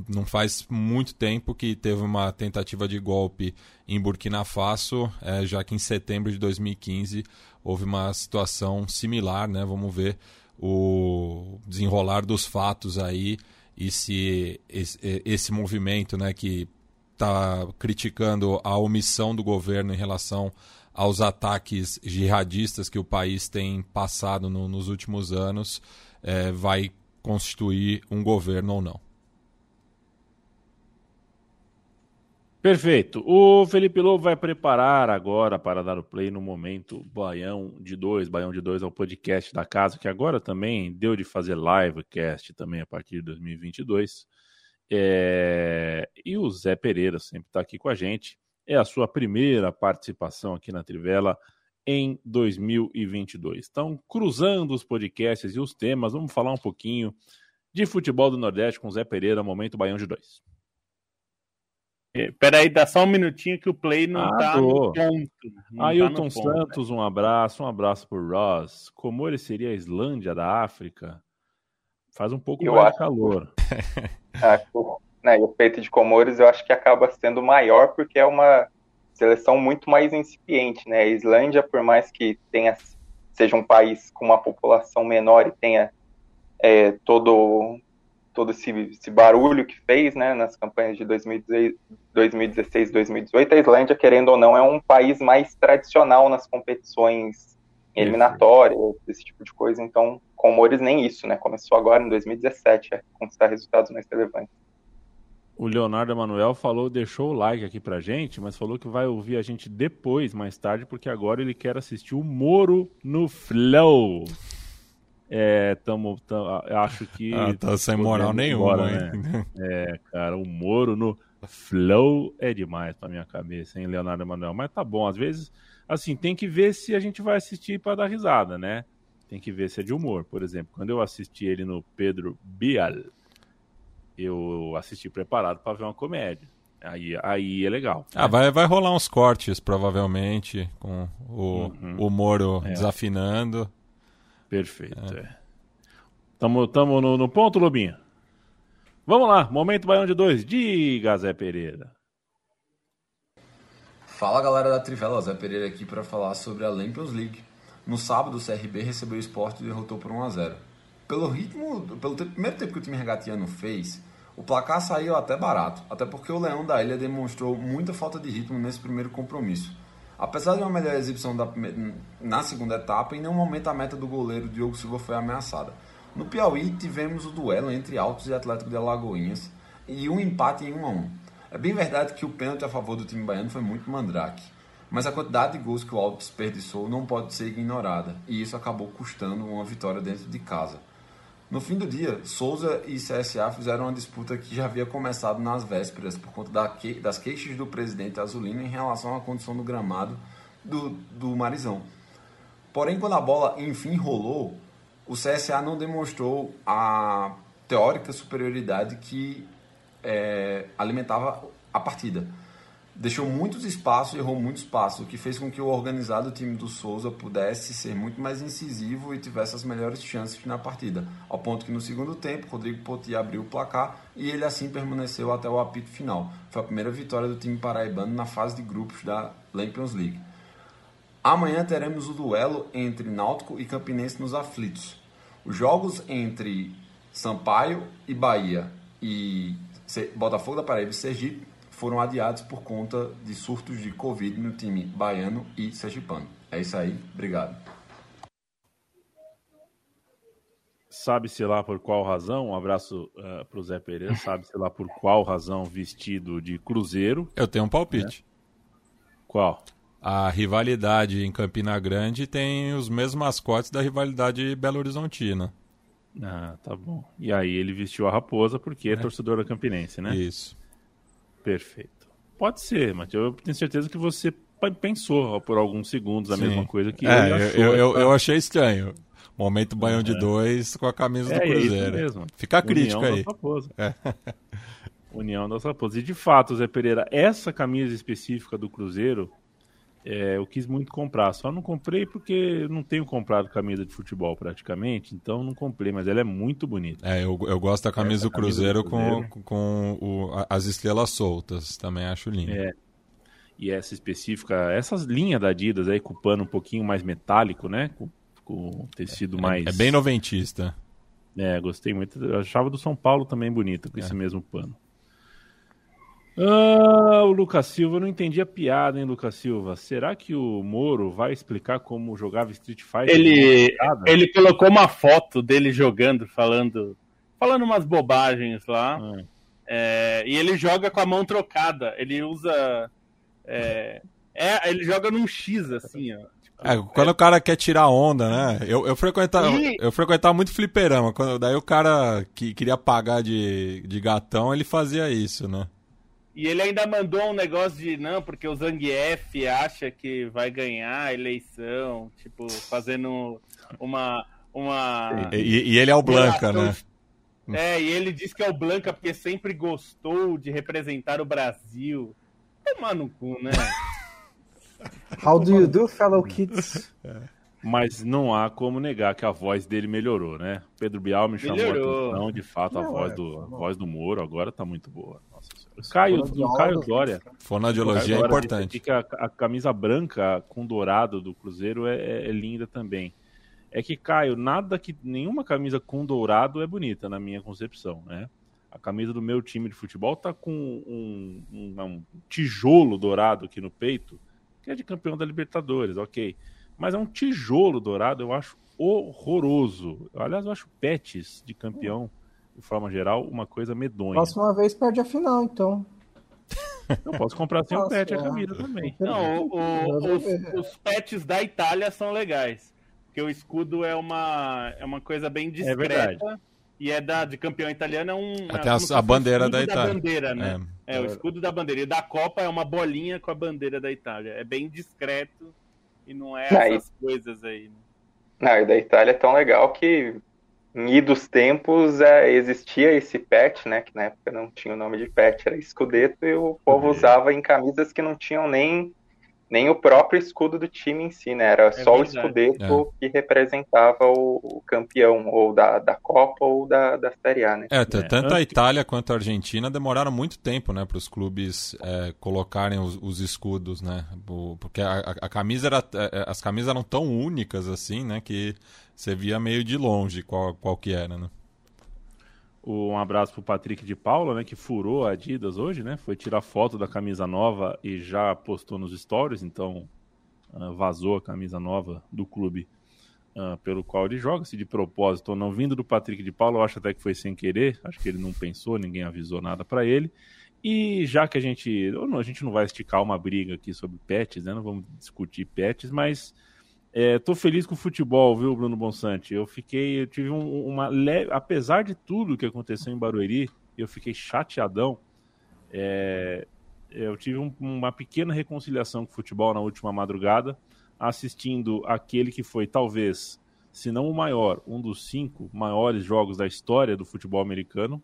S3: não faz muito tempo que teve uma tentativa de golpe em Burkina Faso, é, já que em setembro de 2015 houve uma situação similar. Né? Vamos ver o desenrolar dos fatos aí e se esse, esse movimento né, que está criticando a omissão do governo em relação aos ataques jihadistas que o país tem passado no, nos últimos anos é, vai constituir um governo ou não.
S1: Perfeito. O Felipe Lobo vai preparar agora para dar o play no momento Baião de dois, Baião de dois é o podcast da casa que agora também deu de fazer livecast também a partir de 2022. É... E o Zé Pereira sempre está aqui com a gente. É a sua primeira participação aqui na Trivela em 2022. Então, cruzando os podcasts e os temas, vamos falar um pouquinho de futebol do Nordeste com o Zé Pereira, momento Baião de dois.
S5: É, Pera aí, dá só um minutinho que o play não ah, tá no ponto.
S1: Tá Ailton tá Santos, um abraço, um abraço por Ross. Comores seria a Islândia da África? Faz um pouco eu mais acho... de calor.
S4: É, né, o peito de Comores eu acho que acaba sendo maior porque é uma seleção muito mais incipiente, né? A Islândia, por mais que tenha seja um país com uma população menor e tenha é, todo todo esse, esse, barulho que fez né, nas campanhas de 2016 2018, a Islândia, querendo ou não, é um país mais tradicional nas competições eliminatórias, esse tipo de coisa. Então, Comores nem isso, né? Começou agora em 2017 a conquistar resultados mais relevantes.
S1: O Leonardo Emanuel falou, deixou o like aqui pra gente, mas falou que vai ouvir a gente depois, mais tarde, porque agora ele quer assistir o Moro no Flow. É, tamo, tamo, acho que.
S3: Ah, tá sem moral nenhuma, embora, né?
S1: É, cara, o Moro no Flow é demais pra minha cabeça, hein, Leonardo Emanuel? Mas tá bom, às vezes, assim, tem que ver se a gente vai assistir para dar risada, né? Tem que ver se é de humor. Por exemplo, quando eu assisti ele no Pedro Bial, eu assisti preparado para ver uma comédia. Aí, aí é legal.
S3: Ah, vai, vai rolar uns cortes, provavelmente, com o, uhum. o Moro é. desafinando.
S1: Perfeito. É. Tamo, tamo no, no ponto, Lobinho? Vamos lá, momento Baião de dois. Diga, Zé Pereira.
S6: Fala galera da Trivela, Zé Pereira aqui para falar sobre a Lampions League. No sábado, o CRB recebeu o esporte e derrotou por 1 a 0 Pelo ritmo, pelo primeiro tempo que o time regatiano fez, o placar saiu até barato, até porque o Leão da Ilha demonstrou muita falta de ritmo nesse primeiro compromisso. Apesar de uma melhor exibição da, na segunda etapa, em nenhum momento a meta do goleiro Diogo Silva foi ameaçada. No Piauí, tivemos o duelo entre Altos e Atlético de Alagoinhas e um empate em 1 a 1. É bem verdade que o pênalti a favor do time baiano foi muito mandrake, mas a quantidade de gols que o Altos desperdiçou não pode ser ignorada, e isso acabou custando uma vitória dentro de casa. No fim do dia, Souza e CSA fizeram uma disputa que já havia começado nas vésperas por conta das queixas do presidente Azulino em relação à condição do gramado do, do Marizão. Porém, quando a bola enfim rolou, o CSA não demonstrou a teórica superioridade que é, alimentava a partida. Deixou muitos espaços, errou muitos passos, o que fez com que o organizado time do Souza pudesse ser muito mais incisivo e tivesse as melhores chances na partida. Ao ponto que no segundo tempo, Rodrigo Poti abriu o placar e ele assim permaneceu até o apito final. Foi a primeira vitória do time paraibano na fase de grupos da Champions League. Amanhã teremos o duelo entre Náutico e Campinense nos aflitos. Os jogos entre Sampaio e Bahia e Botafogo da Paraíba e Sergipe foram adiados por conta de surtos de Covid no time baiano e sergipano. É isso aí, obrigado.
S1: Sabe-se lá por qual razão, um abraço uh, eh, para o Zé Pereira, [laughs] sabe-se lá por qual razão vestido de cruzeiro.
S3: Eu tenho um palpite.
S1: Né? Qual?
S3: A rivalidade em Campina Grande tem os mesmos mascotes da rivalidade Belo Horizontina.
S1: Ah, tá bom. E aí ele vestiu a raposa porque é, é torcedor da Campinense, né?
S3: Isso.
S1: Perfeito. Pode ser, mas eu tenho certeza que você pensou por alguns segundos a Sim. mesma coisa que
S3: é, achou, eu, eu, eu, achei estranho. Momento banhão é. de dois com a camisa
S1: é,
S3: do Cruzeiro.
S1: É isso mesmo.
S3: Fica a crítica
S1: União
S3: aí.
S1: É. União das Raposas. E de fato, Zé Pereira, essa camisa específica do Cruzeiro é, eu quis muito comprar, só não comprei porque não tenho comprado camisa de futebol praticamente, então não comprei, mas ela é muito bonita.
S3: É, eu, eu gosto da camisa, do Cruzeiro, camisa do Cruzeiro, com, com o, as estrelas soltas, também acho lindo.
S1: É. E essa específica, essas linhas da Adidas aí com pano um pouquinho mais metálico, né? Com, com tecido
S3: é,
S1: mais.
S3: É bem noventista.
S1: É, gostei muito. Eu achava do São Paulo também bonita, com é. esse mesmo pano. Ah, o Lucas Silva, eu não entendi a piada, hein, Lucas Silva? Será que o Moro vai explicar como jogava Street Fighter?
S5: Ele, ele colocou uma foto dele jogando, falando, falando umas bobagens lá. Ah. É, e ele joga com a mão trocada. Ele usa. É, é ele joga num X, assim, ó.
S3: É, quando é... o cara quer tirar onda, né? Eu, eu, frequentava, e... eu frequentava muito fliperama. Quando, daí o cara que queria pagar de, de gatão, ele fazia isso, né?
S5: E ele ainda mandou um negócio de não, porque o Zangief acha que vai ganhar a eleição, tipo, fazendo uma. uma
S3: e, e ele é o Blanca, né?
S5: É, e ele diz que é o Blanca porque sempre gostou de representar o Brasil. Toma no cu, né?
S2: How do you do, fellow [laughs] kids?
S1: Mas não há como negar que a voz dele melhorou, né? Pedro Bial me chamou melhorou. a atenção, de fato, não, a, voz é, do, a voz do Moro agora tá muito boa. Nossa o Caio, o Caio Dória.
S3: Fonoaudiologia é importante.
S1: Que a, a, camisa branca com dourado do Cruzeiro é, é, é, linda também. É que, Caio, nada que. Nenhuma camisa com dourado é bonita, na minha concepção, né? A camisa do meu time de futebol tá com um, um, um tijolo dourado aqui no peito, que é de campeão da Libertadores, ok. Mas é um tijolo dourado, eu acho horroroso. Aliás, eu acho pets de campeão, de forma geral, uma coisa medonha.
S2: Próxima vez perde a final, então. [laughs]
S1: Eu posso comprar sem o pet a camisa também.
S5: Não, o, o, os, os pets da Itália são legais. Porque o escudo é uma, é uma coisa bem é discreta. É e é da, de campeão italiano é um.
S3: Até é a, a bandeira da Itália.
S5: Da bandeira, né? É. é. o escudo da bandeira. E da Copa é uma bolinha com a bandeira da Itália. É bem discreto e não é essas coisas aí. Né?
S4: Não, e da Itália é tão legal que em idos tempos é, existia esse pet, né? Que na época não tinha o nome de pet, era escudeto, e o povo uhum. usava em camisas que não tinham nem nem o próprio escudo do time em si, né? Era é só verdade. o escudeto é. que representava o, o, campeão, ou da, da Copa ou da, da Série A, né?
S3: É, tanto a Itália quanto a Argentina demoraram muito tempo, né, para os clubes é, colocarem os, os, escudos, né? Porque a, a, camisa era, é, é, as camisas eram tão únicas assim, né, que você via meio de longe qual, qual que era, né?
S1: Um abraço pro Patrick de Paula, né, que furou a Adidas hoje, né? Foi tirar foto da camisa nova e já postou nos stories, então uh, vazou a camisa nova do clube uh, pelo qual ele joga, se de propósito ou não. Vindo do Patrick de Paula, eu acho até que foi sem querer, acho que ele não pensou, ninguém avisou nada para ele. E já que a gente, a gente não vai esticar uma briga aqui sobre pets, né? Não vamos discutir pets, mas é, tô feliz com o futebol, viu, Bruno Bonsante? Eu fiquei, eu tive um, uma leve, apesar de tudo que aconteceu em Barueri, eu fiquei chateadão. É, eu tive um, uma pequena reconciliação com o futebol na última madrugada, assistindo aquele que foi talvez, se não o maior, um dos cinco maiores jogos da história do futebol americano,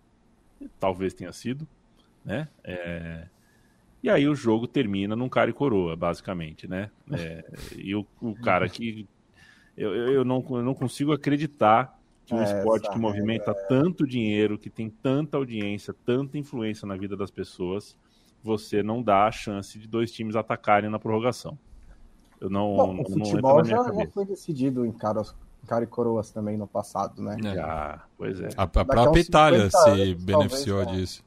S1: talvez tenha sido, né? É, E aí o jogo termina num cara e coroa, basicamente, né? [laughs] É, e o, o, cara que. Eu, eu, não, eu não consigo acreditar que um é, esporte que movimenta é... tanto dinheiro, que tem tanta audiência, tanta influência na vida das pessoas, você não dá a chance de dois times atacarem na prorrogação. Eu não.
S2: Bom,
S1: não,
S2: o futebol já, já, foi decidido em caras, cara e coroas também no passado, né?
S1: É. Já, pois é.
S3: A, a própria Itália se anos, beneficiou talvez, disso.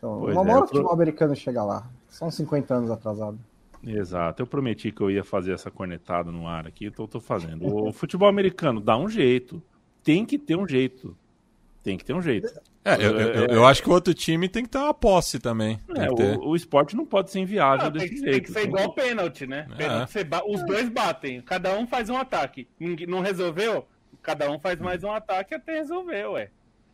S2: Então, pois uma hora é, o futebol americano chega lá. São 50 anos atrasado.
S1: Exato, eu prometi que eu ia fazer essa cornetada no ar aqui, então eu tô fazendo. O futebol americano dá um jeito tem que ter um jeito. Tem que ter um jeito.
S3: É, eu, eu, eu, acho que o outro time tem que ter uma posse também.
S1: É, o, o, esporte não pode ser inviável não, desse
S5: tem,
S1: jeito.
S5: Tem que ser igual pênalti, né? É. Pênalti, os dois batem, cada um faz um ataque. Não resolveu? Cada um faz mais um ataque até resolver, ué.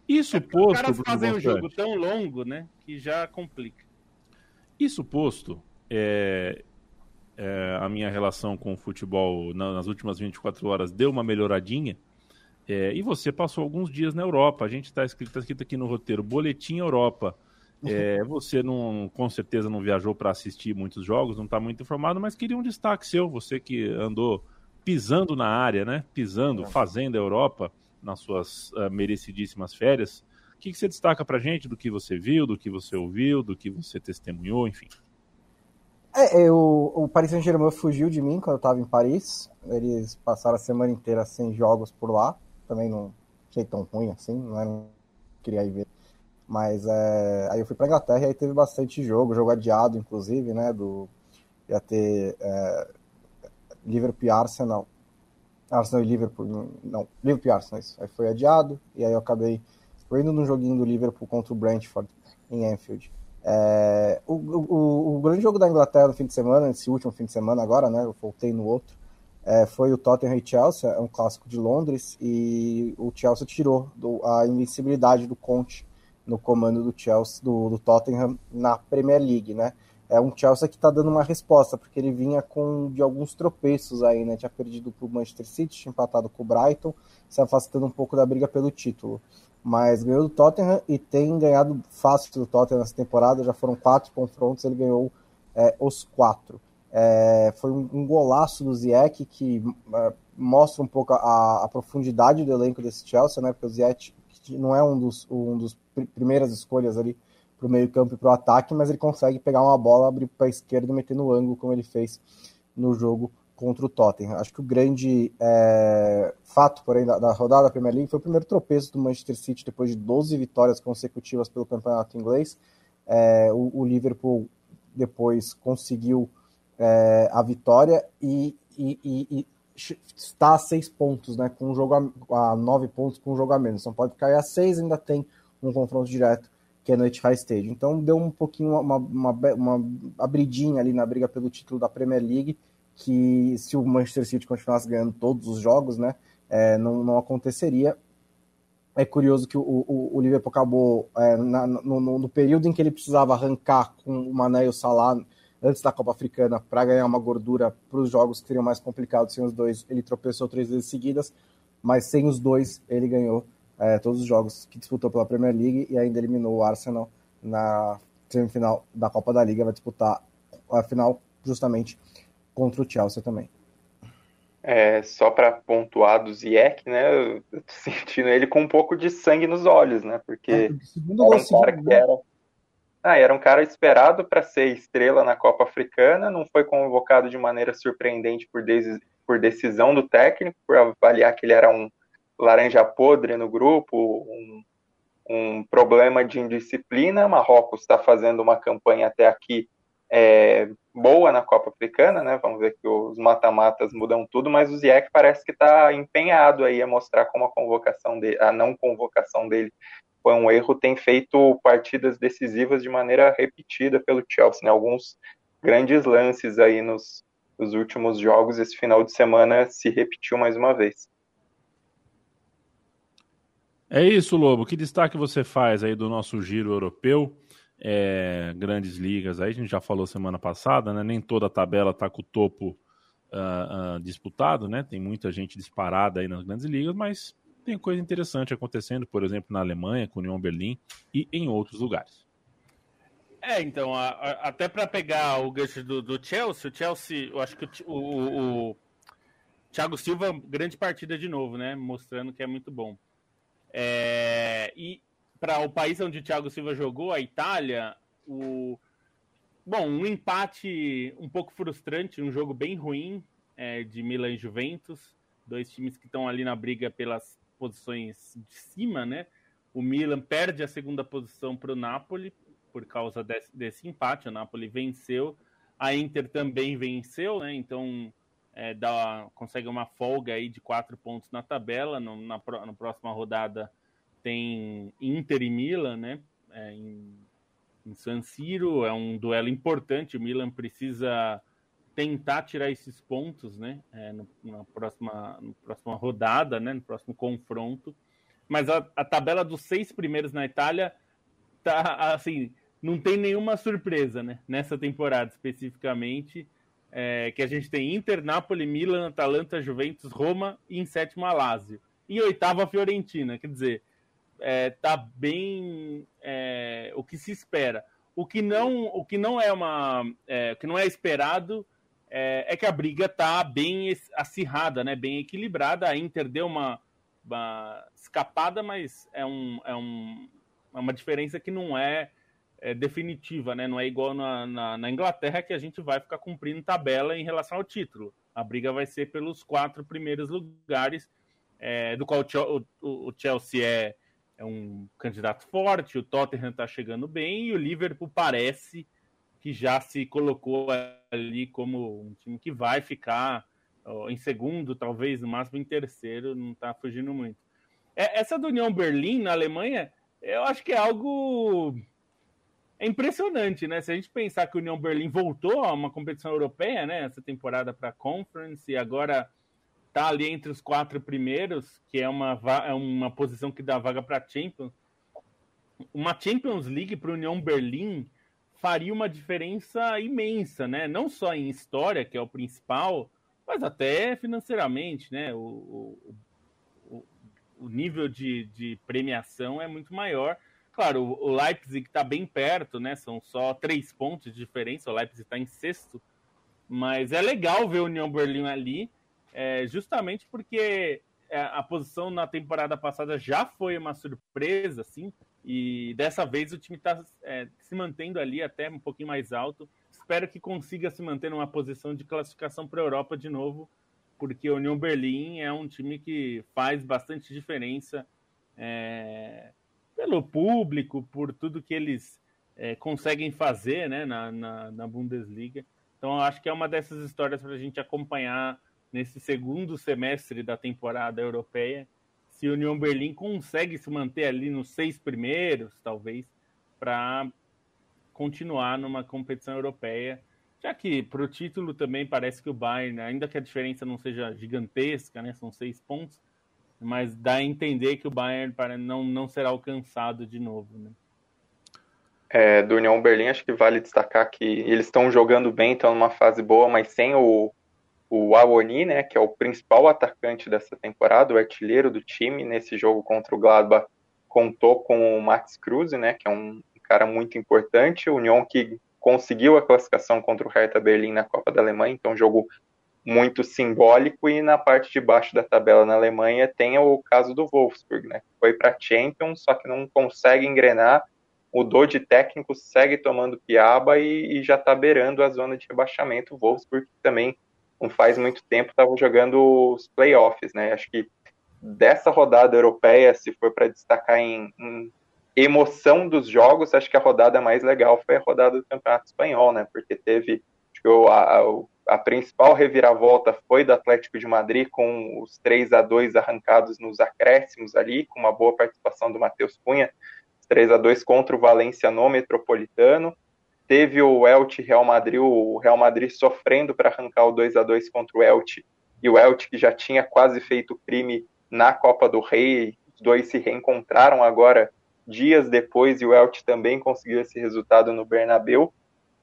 S1: Isso é posto. Os
S5: caras fazem um jogo tão longo, né? Que já complica.
S1: Isso posto, é, é, a minha relação com o futebol nas últimas 24 horas deu uma melhoradinha é, e você passou alguns dias na Europa. A gente está escrito, tá escrito aqui no roteiro, Boletim Europa. É, você não, com certeza não viajou para assistir muitos jogos, não está muito informado, mas queria um destaque seu, você que andou pisando na área, né? Pisando, é. fazendo a Europa nas suas uh, merecidíssimas férias. O que, que você destaca para gente do que você viu, do que você ouviu, do que você testemunhou, enfim?
S2: É, eu, o Paris Saint-Germain fugiu de mim quando eu estava em Paris. Eles passaram a semana inteira sem jogos por lá também não achei tão ruim assim, não era, queria ir ver. Mas é, aí eu fui para Inglaterra e aí teve bastante jogo, jogo adiado, inclusive, né? Do, ia ter é, Liverpool Arsenal. Arsenal e Liverpool, não, Liverpool e Arsenal, isso. Aí foi adiado, e aí eu acabei indo no joguinho do Liverpool contra o Brentford em Anfield. É, o, o, o, grande jogo da Inglaterra no fim de semana, esse último fim de semana agora, né? Eu voltei no outro é, foi o Tottenham e Chelsea, é um clássico de Londres, e o Chelsea tirou do, a invencibilidade do Conte no comando do Chelsea, do, do, Tottenham na Premier League, né? É um Chelsea que está dando uma resposta, porque ele vinha com de alguns tropeços aí, né? Tinha perdido para o Manchester City, tinha empatado com o Brighton, se afastando um pouco da briga pelo título. Mas ganhou do Tottenham e tem ganhado fácil do Tottenham nessa temporada, já foram quatro confrontos, ele ganhou é, os quatro. É, foi um, golaço do Ziyech que é, mostra um pouco a, a, profundidade do elenco desse Chelsea, né? Porque o Ziyech não é um dos, um dos pr primeiras escolhas ali para o meio campo e para o ataque, mas ele consegue pegar uma bola, abrir para a esquerda e meter no ângulo, como ele fez no jogo contra o Tottenham. Acho que o grande é, fato, porém, da, da, rodada da Premier League foi o primeiro tropeço do Manchester City depois de 12 vitórias consecutivas pelo campeonato inglês. É, o, o Liverpool depois conseguiu é, a vitória e, e, e, e, está a seis pontos, né? Com um jogo a, a, nove pontos com um jogo a menos. Não pode cair a seis, ainda tem um confronto direto que é no Etihad Stadium. Então deu um pouquinho uma, uma, uma abridinha ali na briga pelo título da Premier League, que se o Manchester City continuasse ganhando todos os jogos, né? É, não, não aconteceria. É curioso que o, o, o Liverpool acabou é, na, no, no, período em que ele precisava arrancar com o Mané e o Salah antes da Copa Africana para ganhar uma gordura para os jogos que seriam mais complicados sem os dois. Ele tropeçou três vezes seguidas, mas sem os dois ele ganhou é, todos os jogos que disputou pela Premier League e ainda eliminou o Arsenal na semifinal da Copa da Liga. Vai disputar a final justamente contra o Chelsea também.
S4: É, só para pontuar do Ziyech, né? Eu tô [laughs] sentindo ele com um pouco de sangue nos olhos, né? Porque é, era um cara que era ah, era um cara esperado para ser estrela na Copa Africana, não foi convocado de maneira surpreendente por, des por decisão do técnico, por avaliar que ele era um laranja podre no grupo, um, um problema de indisciplina. Marrocos está fazendo uma campanha até aqui é, boa na Copa Africana, né? Vamos ver que os mata-matas mudam tudo, mas o Ziyech parece que está empenhado aí a mostrar como a convocação dele, a não convocação dele foi um erro, tem feito partidas decisivas de maneira repetida pelo Chelsea, né? Alguns grandes lances aí nos, nos últimos jogos, esse final de semana se repetiu mais uma vez.
S1: É isso, Lobo. Que destaque você faz aí do nosso giro europeu? É, grandes ligas aí, a gente já falou semana passada, né? Nem toda a tabela está com o topo uh, uh, disputado, né? Tem muita gente disparada aí nas grandes ligas, mas tem coisa interessante acontecendo, por exemplo, na Alemanha, com o Union Berlim e em outros lugares.
S5: É, então, a, a, até para pegar o gancho do, do, Chelsea, o Chelsea, eu acho que o, o, o Thiago Silva, grande partida de novo, né? Mostrando que é muito bom. É, e para o país onde o Thiago Silva jogou, a Itália, o bom, um empate um pouco frustrante, um jogo bem ruim é, de Milan e Juventus, dois times que estão ali na briga pelas posições de cima, né? O Milan perde a segunda posição para o Napoli por causa desse, desse, empate. O Napoli venceu, a Inter também venceu, né? Então é, dá, consegue uma folga aí de quatro pontos na tabela. No, na, na próxima rodada tem Inter e Milan, né? É, em, em San Siro é um duelo importante. O Milan precisa tentar tirar esses pontos, né? É, no, na próxima, na próxima rodada, né? No próximo confronto. Mas a, a tabela dos seis primeiros na Itália tá assim, não tem nenhuma surpresa, né? Nessa temporada especificamente é, que a gente tem Inter, Napoli, Milan, Atalanta, Juventus, Roma e em sétimo a Lazio. E oitava Fiorentina, quer dizer, é, tá bem é, o que se espera. O que não, o que não é uma, é, que não é esperado é, é, que a briga tá bem acirrada, né? Bem equilibrada. A Inter deu uma, uma escapada, mas é, um, é, um, é uma diferença que não é é, definitiva, né? Não é igual na, na, na, Inglaterra que a gente vai ficar cumprindo tabela em relação ao título. A briga vai ser pelos quatro primeiros lugares, é, do qual o, o, o Chelsea é, é, um candidato forte, o Tottenham está chegando bem e o Liverpool parece que já se colocou ali como um time que vai ficar ó, em segundo, talvez no máximo em terceiro, não está fugindo muito. É, essa do União Berlim na Alemanha, eu acho que é algo é impressionante, né? Se a gente pensar que o União Berlim voltou a uma competição europeia, né? Essa temporada para a Conference e agora está ali entre os quatro primeiros, que é uma, é uma posição que dá vaga para Champions. Uma Champions League para o União Berlim faria uma diferença imensa, né? Não só em história, que é o principal, mas até financeiramente, né? O, o, o nível de, de premiação é muito maior Claro, o Leipzig está bem perto, né? São só três pontos de diferença. O Leipzig está em sexto. Mas é legal ver o União Berlim ali, é, justamente porque é, a posição na temporada passada já foi uma surpresa, assim. E dessa vez o time está é, se mantendo ali até um pouquinho mais alto. Espero que consiga se manter numa posição de classificação para a Europa de novo, porque o União Berlim é um time que faz bastante diferença. É, pelo público, por tudo que eles é, conseguem fazer né, na, na, na, Bundesliga. Então, acho que é uma dessas histórias para a gente acompanhar nesse segundo semestre da temporada europeia. Se o União Berlim consegue se manter ali nos seis primeiros, talvez, para continuar numa competição europeia. Já que para o título também parece que o Bayern, ainda que a diferença não seja gigantesca, né, são seis pontos, mas dá a entender que o Bayern não, não será alcançado de novo, né?
S4: É, do União Berlim, acho que vale destacar que eles estão jogando bem, estão numa fase boa, mas sem o, o Awoni, né, que é o principal atacante dessa temporada, o artilheiro do time, nesse jogo contra o Gladbach, contou com o Max Cruz, né, que é um cara muito importante, o União que conseguiu a classificação contra o Hertha Berlim na Copa da Alemanha, então jogo muito simbólico e na parte de baixo da tabela na Alemanha tem o caso do Wolfsburg, né? Foi para Champions, só que não consegue engrenar, mudou de técnico, segue tomando piaba e, e já está beirando a zona de rebaixamento. O Wolfsburg também não faz muito tempo estava jogando os playoffs, né? Acho que dessa rodada europeia, se for para destacar em, em emoção dos jogos, acho que a rodada mais legal foi a rodada do Campeonato Espanhol, né? Porque teve o, a, o a principal reviravolta foi do Atlético de Madrid, com os 3 a 2 arrancados nos acréscimos ali, com uma boa participação do Matheus Cunha, 3 a 2 contra o Valência no Metropolitano. Teve o Elche Real Madrid, o Real Madrid sofrendo para arrancar o 2 a 2 contra o Elche, e o Elche que já tinha quase feito crime na Copa do Rei, os dois se reencontraram agora dias depois e o Elche também conseguiu esse resultado no Bernabéu.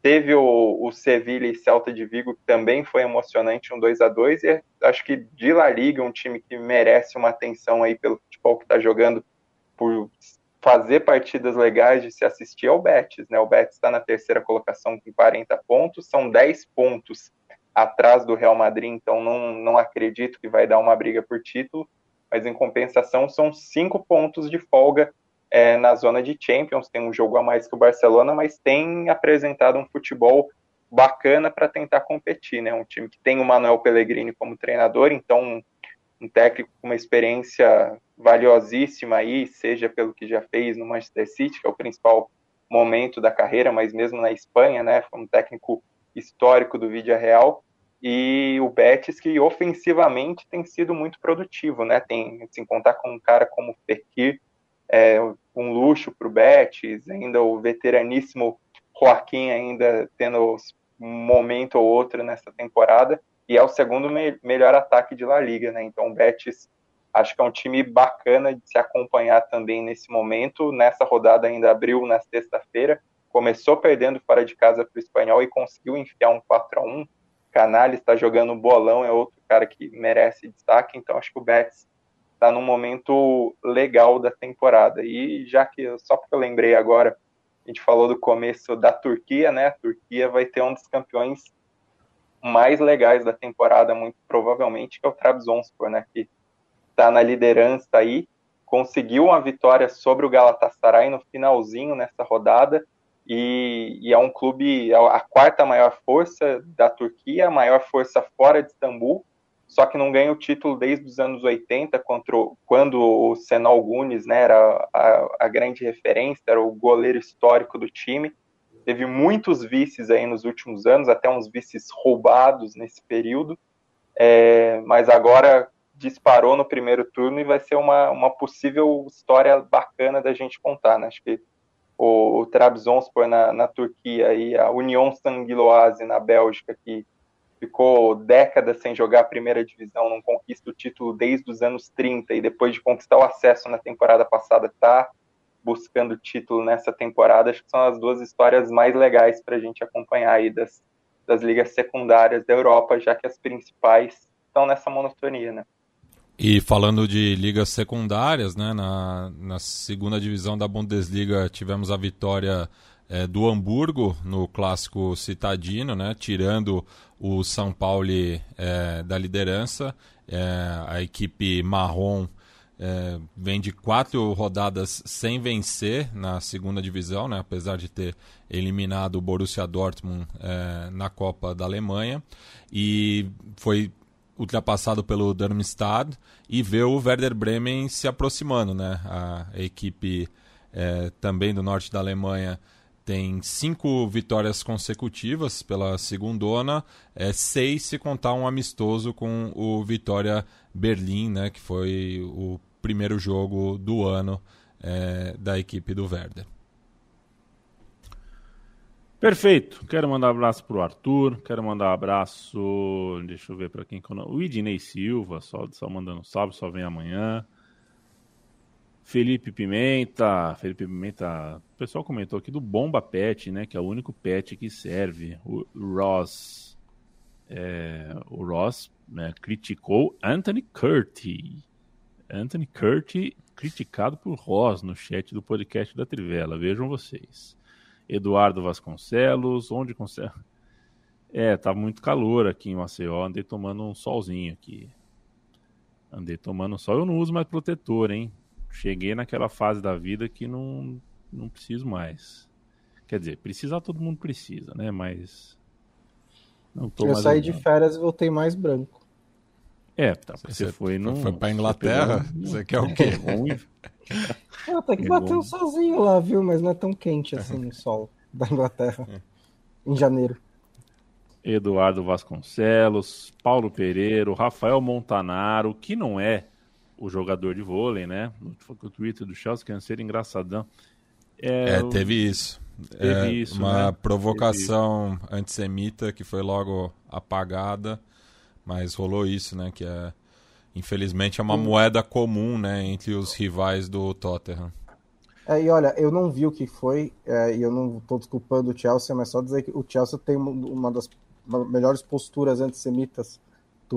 S4: Teve o, o Sevilla e Celta de Vigo, que também foi emocionante, um 2 a 2 e acho que de La Liga, um time que merece uma atenção aí pelo futebol que está jogando, por fazer partidas legais de se assistir é o Betis, né? O Betis está na terceira colocação com 40 pontos, são 10 pontos atrás do Real Madrid, então não, não acredito que vai dar uma briga por título, mas em compensação são cinco pontos de folga é, na zona de Champions, tem um jogo a mais que o Barcelona, mas tem apresentado um futebol bacana para tentar competir, né? Um time que tem o Manuel Pellegrini como treinador, então um técnico com uma experiência valiosíssima aí, seja pelo que já fez no Manchester City, que é o principal momento da carreira, mas mesmo na Espanha, né? Foi um técnico histórico do Vídeo Real e o Betis que ofensivamente tem sido muito produtivo, né? Tem sem contar com um cara como Fekir, é um luxo para o Betis, ainda o veteraníssimo Joaquim ainda tendo um momento ou outro nessa temporada e é o segundo me melhor ataque de La Liga, né? Então o Betis acho que é um time bacana de se acompanhar também nesse momento. Nessa rodada ainda abriu na sexta-feira, começou perdendo fora de casa para o Espanhol e conseguiu enfiar um 4 a 1 Canales está jogando bolão, é outro cara que merece destaque, então acho que o Betis está num momento legal da temporada. E já que, só porque eu lembrei agora, a gente falou do começo da Turquia, né? A Turquia vai ter um dos campeões mais legais da temporada, muito provavelmente, que é o Trabzonspor, né? Que está na liderança aí, conseguiu uma vitória sobre o Galatasaray no finalzinho nessa rodada e, e, é um clube, é a quarta maior força da Turquia, a maior força fora de Istambul, só que não ganha o título desde os anos 80, contra, quando o Senol Gunes né, era a, a, grande referência, era o goleiro histórico do time. Teve muitos vices aí nos últimos anos, até uns vices roubados nesse período, é, mas agora disparou no primeiro turno e vai ser uma, uma possível história bacana da gente contar. Né? Acho que o, o Trabzonspor na, na Turquia e a União Sanguiloase na Bélgica, que ficou décadas sem jogar a primeira divisão, não conquista o título desde os anos 30 e depois de conquistar o acesso na temporada passada, está buscando título nessa temporada. Acho que são as duas histórias mais legais para a gente acompanhar aí das, das ligas secundárias da Europa, já que as principais estão nessa monotonia, né?
S3: E falando de ligas secundárias, né, na, na segunda divisão da Bundesliga tivemos a vitória é, do Hamburgo no clássico citadino, né, tirando o São Paulo é, da liderança. É, a equipe marrom é, vem de quatro rodadas sem vencer na segunda divisão, né, apesar de ter eliminado o Borussia Dortmund é, na Copa da Alemanha. E foi ultrapassado pelo Darmstadt e vê o Werder Bremen se aproximando, né? A, equipe é, também do norte da Alemanha tem cinco vitórias consecutivas pela segundona, é, seis se contar um amistoso com o Vitória Berlim, né? Que foi o primeiro jogo do ano é, da equipe do Werder.
S1: Perfeito. Quero mandar um abraço pro Arthur. Quero mandar um abraço. Deixa eu ver para quem. O Idinei Silva, só, só mandando salve, só vem amanhã. Felipe Pimenta. Felipe Pimenta. O pessoal comentou aqui do Bomba Pet, né? Que é o único pet que serve. O Ross. É, o Ross né, criticou Anthony Curti. Anthony Curti criticado por Ross no chat do podcast da Trivela. Vejam vocês. Eduardo Vasconcelos, onde consegue. É, tá muito calor aqui em Maceió, andei tomando um solzinho aqui. Andei tomando sol, eu não uso mais protetor, hein? Cheguei naquela fase da vida que não, não preciso mais. Quer dizer, precisar todo mundo precisa, né? Mas.
S2: Não tô eu saí de férias e voltei mais branco.
S1: É, tá, você, você foi no.
S3: Foi pra Inglaterra? Você, quer o quê? É [laughs] ruim.
S2: Ah, até que bateu sozinho lá, viu? Mas não é tão quente assim o sol da Inglaterra é. em janeiro.
S1: Eduardo Vasconcelos, Paulo Pereira, Rafael Montanaro, que não é o jogador de vôlei, né? No Twitter do Chelsea, que é ser engraçadão.
S3: É, é teve isso. Teve é, isso, uma né? provocação antissemita que foi logo apagada, mas rolou isso, né? Que é Infelizmente é uma moeda comum né, entre os rivais do Tottenham.
S2: É, e olha, eu não vi o que foi, é, e eu não estou desculpando o Chelsea, mas só dizer que o Chelsea tem uma das melhores posturas antissemitas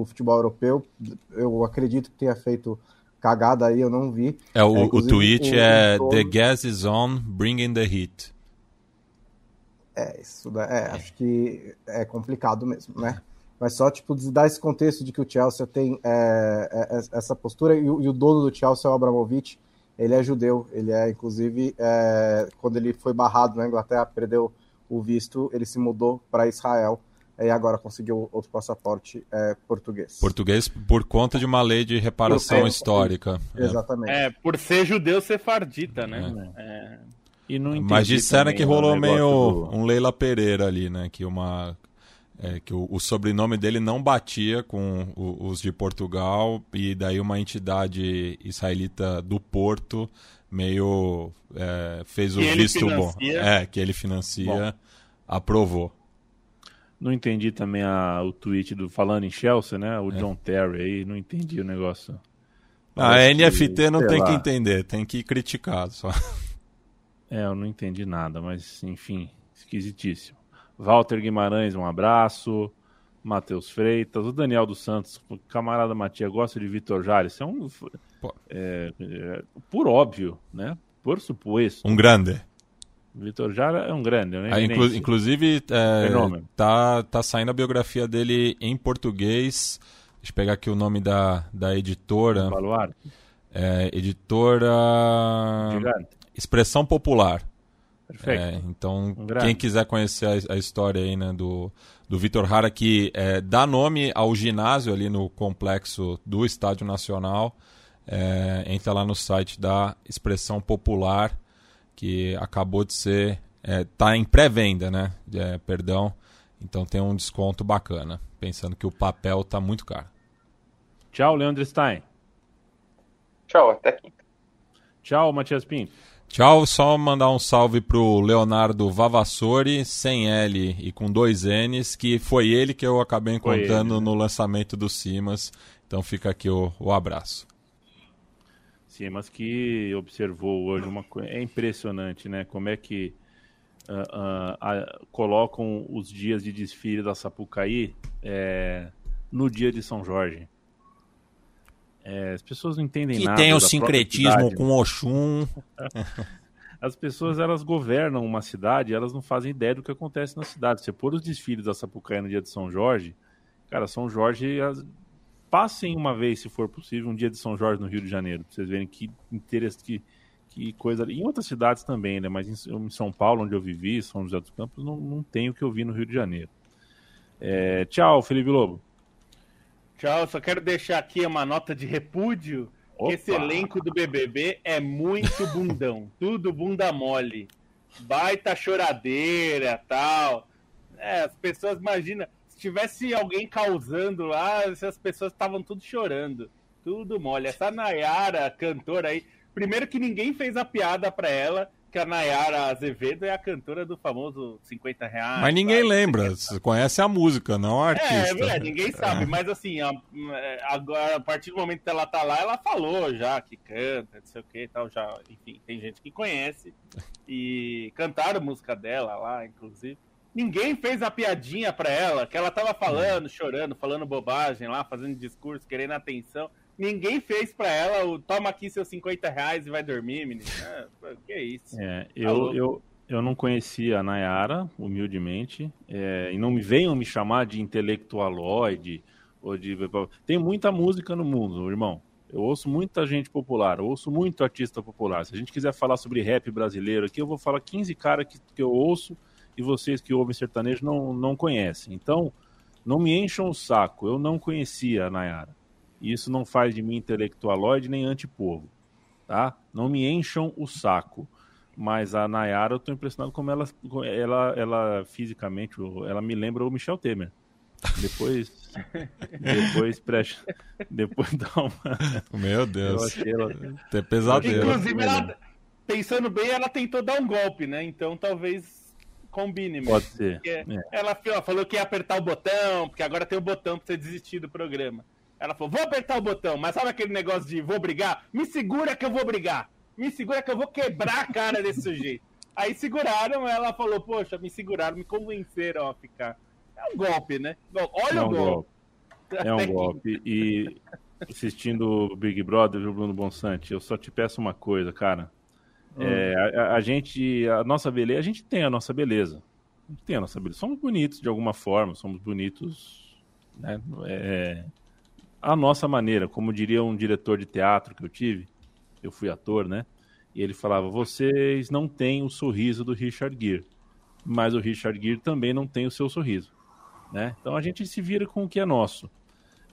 S2: do futebol europeu. Eu acredito que tenha feito cagada aí, eu não vi.
S3: É, o, é, o tweet o, é o... The gas is on, bringing the heat.
S2: É, isso é, acho que é complicado mesmo, né? Mas só, tipo, dar esse contexto de que o Chelsea tem é, é, é essa postura e, e, o dono do Chelsea, o Abramovich, ele é judeu. Ele é, inclusive, é, quando ele foi barrado na Inglaterra, perdeu o visto, ele se mudou para Israel e agora conseguiu outro passaporte é, português.
S3: Português por conta de uma lei de reparação histórica.
S2: Exatamente.
S5: É, por ser judeu sefardita, né? É. é.
S3: E não Mas disseram que rolou meio do... um Leila Pereira ali, né? Que uma é, que o, o, sobrenome dele não batia com o, os de Portugal e daí uma entidade israelita do Porto meio é, fez o que visto bom, é que ele financia, bom. aprovou.
S1: Não entendi também a, o tweet do falando em Chelsea, né? O é. John Terry aí, não entendi o negócio.
S3: Ah, a NFT não tem lá. que entender, tem que criticar só.
S1: É, eu não entendi nada, mas enfim, esquisitíssimo. Walter Guimarães, um abraço. Matheus Freitas, o Daniel dos Santos, camarada Matias, gosta de Vitor Jales. É um. É, é, por óbvio, né? Por suposto.
S3: Um grande.
S1: Vitor Jara é um grande, né?
S3: Ah, inclu inclusive, é, tá, tá saindo a biografia dele em português. Deixa eu pegar aqui o nome da, da editora.
S1: Baluarte.
S3: É, editora. Gigante. Expressão Popular.
S1: Perfeito.
S3: É, então, um quem quiser conhecer a, a, história aí, né, do, do Vitor Hara, que é, dá nome ao ginásio ali no complexo do Estádio Nacional, é, entra lá no site da Expressão Popular, que acabou de ser. está em pré-venda, né? É, perdão. Então tem um desconto bacana, pensando que o papel está muito caro.
S1: Tchau, Leandro Stein.
S4: Tchau, até quinta.
S1: Tchau, Matias Pinto.
S3: Tchau, só mandar um salve pro Leonardo Vavassori, sem L e com dois N's, que foi ele que eu acabei encontrando ele, né? no lançamento do Simas. Então fica aqui o, o abraço.
S1: Simas que observou hoje uma coisa. É impressionante, né? Como é que uh, uh, colocam os dias de desfile da Sapucaí é, no dia de São Jorge. É, as pessoas não entendem
S3: que
S1: nada.
S3: Que tem o sincretismo com Oxum. [laughs]
S1: as pessoas elas governam uma cidade, elas não fazem ideia do que acontece na cidade. Você pôr os desfiles da Sapucaí no dia de São Jorge, cara, São Jorge as... passem uma vez, se for possível, um dia de São Jorge no Rio de Janeiro, pra vocês verem que interesse, que, que coisa. Em outras cidades também, né? Mas em, São Paulo, onde eu vivi, São José dos Campos, não, não tem o que eu vi no Rio de Janeiro. É... Tchau, Felipe Lobo.
S5: Tchau, só quero deixar aqui uma nota de repúdio. Opa. Esse elenco do BBB é muito [laughs] bundão, tudo bunda mole. Baita choradeira, tal. É, as pessoas imaginam, se tivesse alguém causando lá, as pessoas estavam tudo chorando. Tudo mole. Essa Nayara, cantora aí, primeiro que ninguém fez a piada pra ela, que a Nayara Azevedo é a cantora do famoso 50 reais.
S3: Mas ninguém sabe? lembra, você conhece a música, não a artista.
S5: É, é ninguém sabe, é. mas assim, a, agora, a partir do momento que ela tá lá, ela falou já que canta, não sei o que e tal, já, enfim, tem gente que conhece. E cantaram a música dela lá, inclusive. Ninguém fez a piadinha pra ela, que ela tava falando, chorando, falando bobagem lá, fazendo discurso, querendo atenção. Ninguém fez pra ela o toma aqui seus 50 reais e vai dormir, menino. É, que isso.
S1: É, tá eu, eu, eu não conhecia a Nayara, humildemente, é, e não me venham me chamar de intelectualoide ou de. Tem muita música no mundo, irmão. Eu ouço muita gente popular, eu ouço muito artista popular. Se a gente quiser falar sobre rap brasileiro aqui, eu vou falar 15 caras que, que eu ouço e vocês que ouvem sertanejo não, não conhecem. Então, não me encham o saco. Eu não conhecia a Nayara. Isso não faz de mim intelectualoide nem antipovo, tá? Não me encham o saco. Mas a Nayara, eu tô impressionado como ela, ela, ela fisicamente, ela me lembra o Michel Temer. Depois, [laughs] depois preste, depois dá uma.
S3: Meu Deus. Ela... Tem pesadelo.
S5: Inclusive, ela, pensando bem, ela tentou dar um golpe, né? Então talvez combine mesmo.
S1: Pode ser. É.
S5: Ela falou que ia apertar o botão, porque agora tem o botão pra você desistir do programa. Ela falou: vou apertar o botão, mas sabe aquele negócio de vou brigar? Me segura que eu vou brigar. Me segura que eu vou quebrar a cara desse sujeito. [laughs] Aí seguraram, ela falou: Poxa, me seguraram, me convenceram a ficar. É um golpe, né? Olha é um o golpe.
S1: golpe. É um golpe. E assistindo o Big Brother, viu, Bruno Bonsante? Eu só te peço uma coisa, cara. Hum. É, a, a, gente, a nossa beleza, a gente tem a nossa beleza. A gente tem a nossa beleza. Somos bonitos de alguma forma, somos bonitos, né? É, a nossa maneira, como diria um diretor de teatro que eu tive, eu fui ator, né? E ele falava: vocês não têm o sorriso do Richard Gere, mas o Richard Gere também não tem o seu sorriso, né? Então a gente se vira com o que é nosso.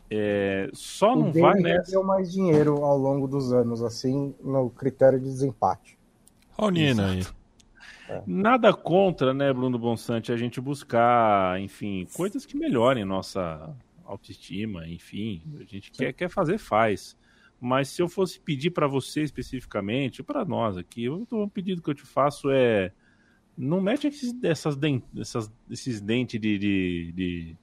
S1: É, só o não vai nessa.
S2: deu mais dinheiro ao longo dos anos, assim, no critério de desempate.
S3: Olha o Nina aí.
S1: É. Nada contra, né, Bruno Bonsante, a gente buscar, enfim, coisas que melhorem nossa autoestima, enfim, a gente quer, quer fazer, faz. Mas se eu fosse pedir para você especificamente, para nós aqui, o pedido que eu te faço é não mete esses, essas, essas, esses dentes de, de, de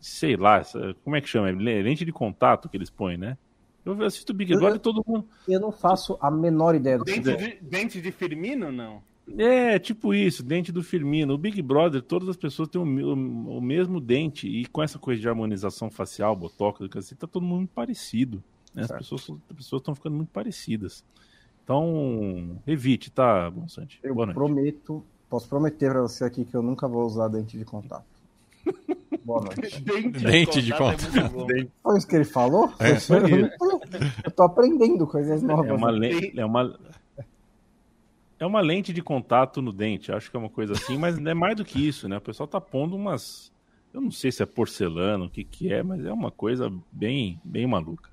S1: sei lá, como é que chama? Lente de contato que eles põem, né? Eu assisto Big Brother e todo mundo.
S2: Eu não faço a menor ideia do
S5: dente que de, Dente de Firmino, não?
S1: É, tipo isso, dente do Firmino. O Big Brother, todas as pessoas têm o, o, o mesmo dente. E com essa coisa de harmonização facial, botox, assim, tá todo mundo muito parecido. Né? As, pessoas, as pessoas estão ficando muito parecidas. Então, evite, tá, Bonsante?
S2: Eu prometo, posso prometer pra você aqui que eu nunca vou usar dente de contato.
S3: Dente, [laughs] dente de contato.
S2: É Foi isso que ele falou? É. Eu tô aprendendo coisas novas.
S1: É uma, é uma, é uma lente de contato no dente, acho que é uma coisa assim, mas é mais do que isso, né? O pessoal tá pondo umas. Eu não sei se é porcelana, o que, que é, mas é uma coisa bem, bem maluca.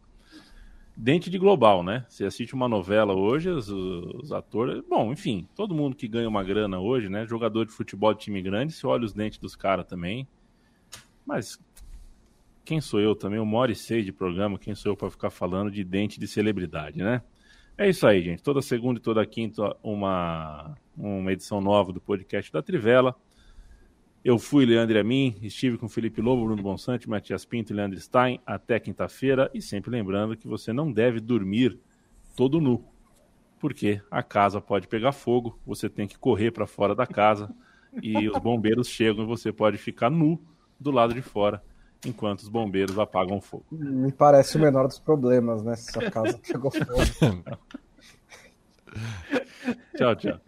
S1: Dente de global, né? Você assiste uma novela hoje, os, os, atores. Bom, enfim, todo mundo que ganha uma grana hoje, né? Jogador de futebol de time grande, se olha os dentes dos caras também. Mas quem sou eu também? Uma hora e seis de programa, quem sou eu para ficar falando de dente de celebridade, né? É isso aí, gente. Toda segunda e toda quinta, uma, uma edição nova do podcast da Trivela. Eu fui Leandro Amin, estive com Felipe Lobo, Bruno Bonsante, Matias Pinto e Leandro Stein até quinta-feira. E sempre lembrando que você não deve dormir todo nu, porque a casa pode pegar fogo, você tem que correr para fora da casa e os bombeiros chegam e você pode ficar nu do lado de fora enquanto os bombeiros apagam o fogo.
S2: Me parece o menor dos problemas, né? Se a casa [laughs] pegou fogo.
S1: tchau, tchau.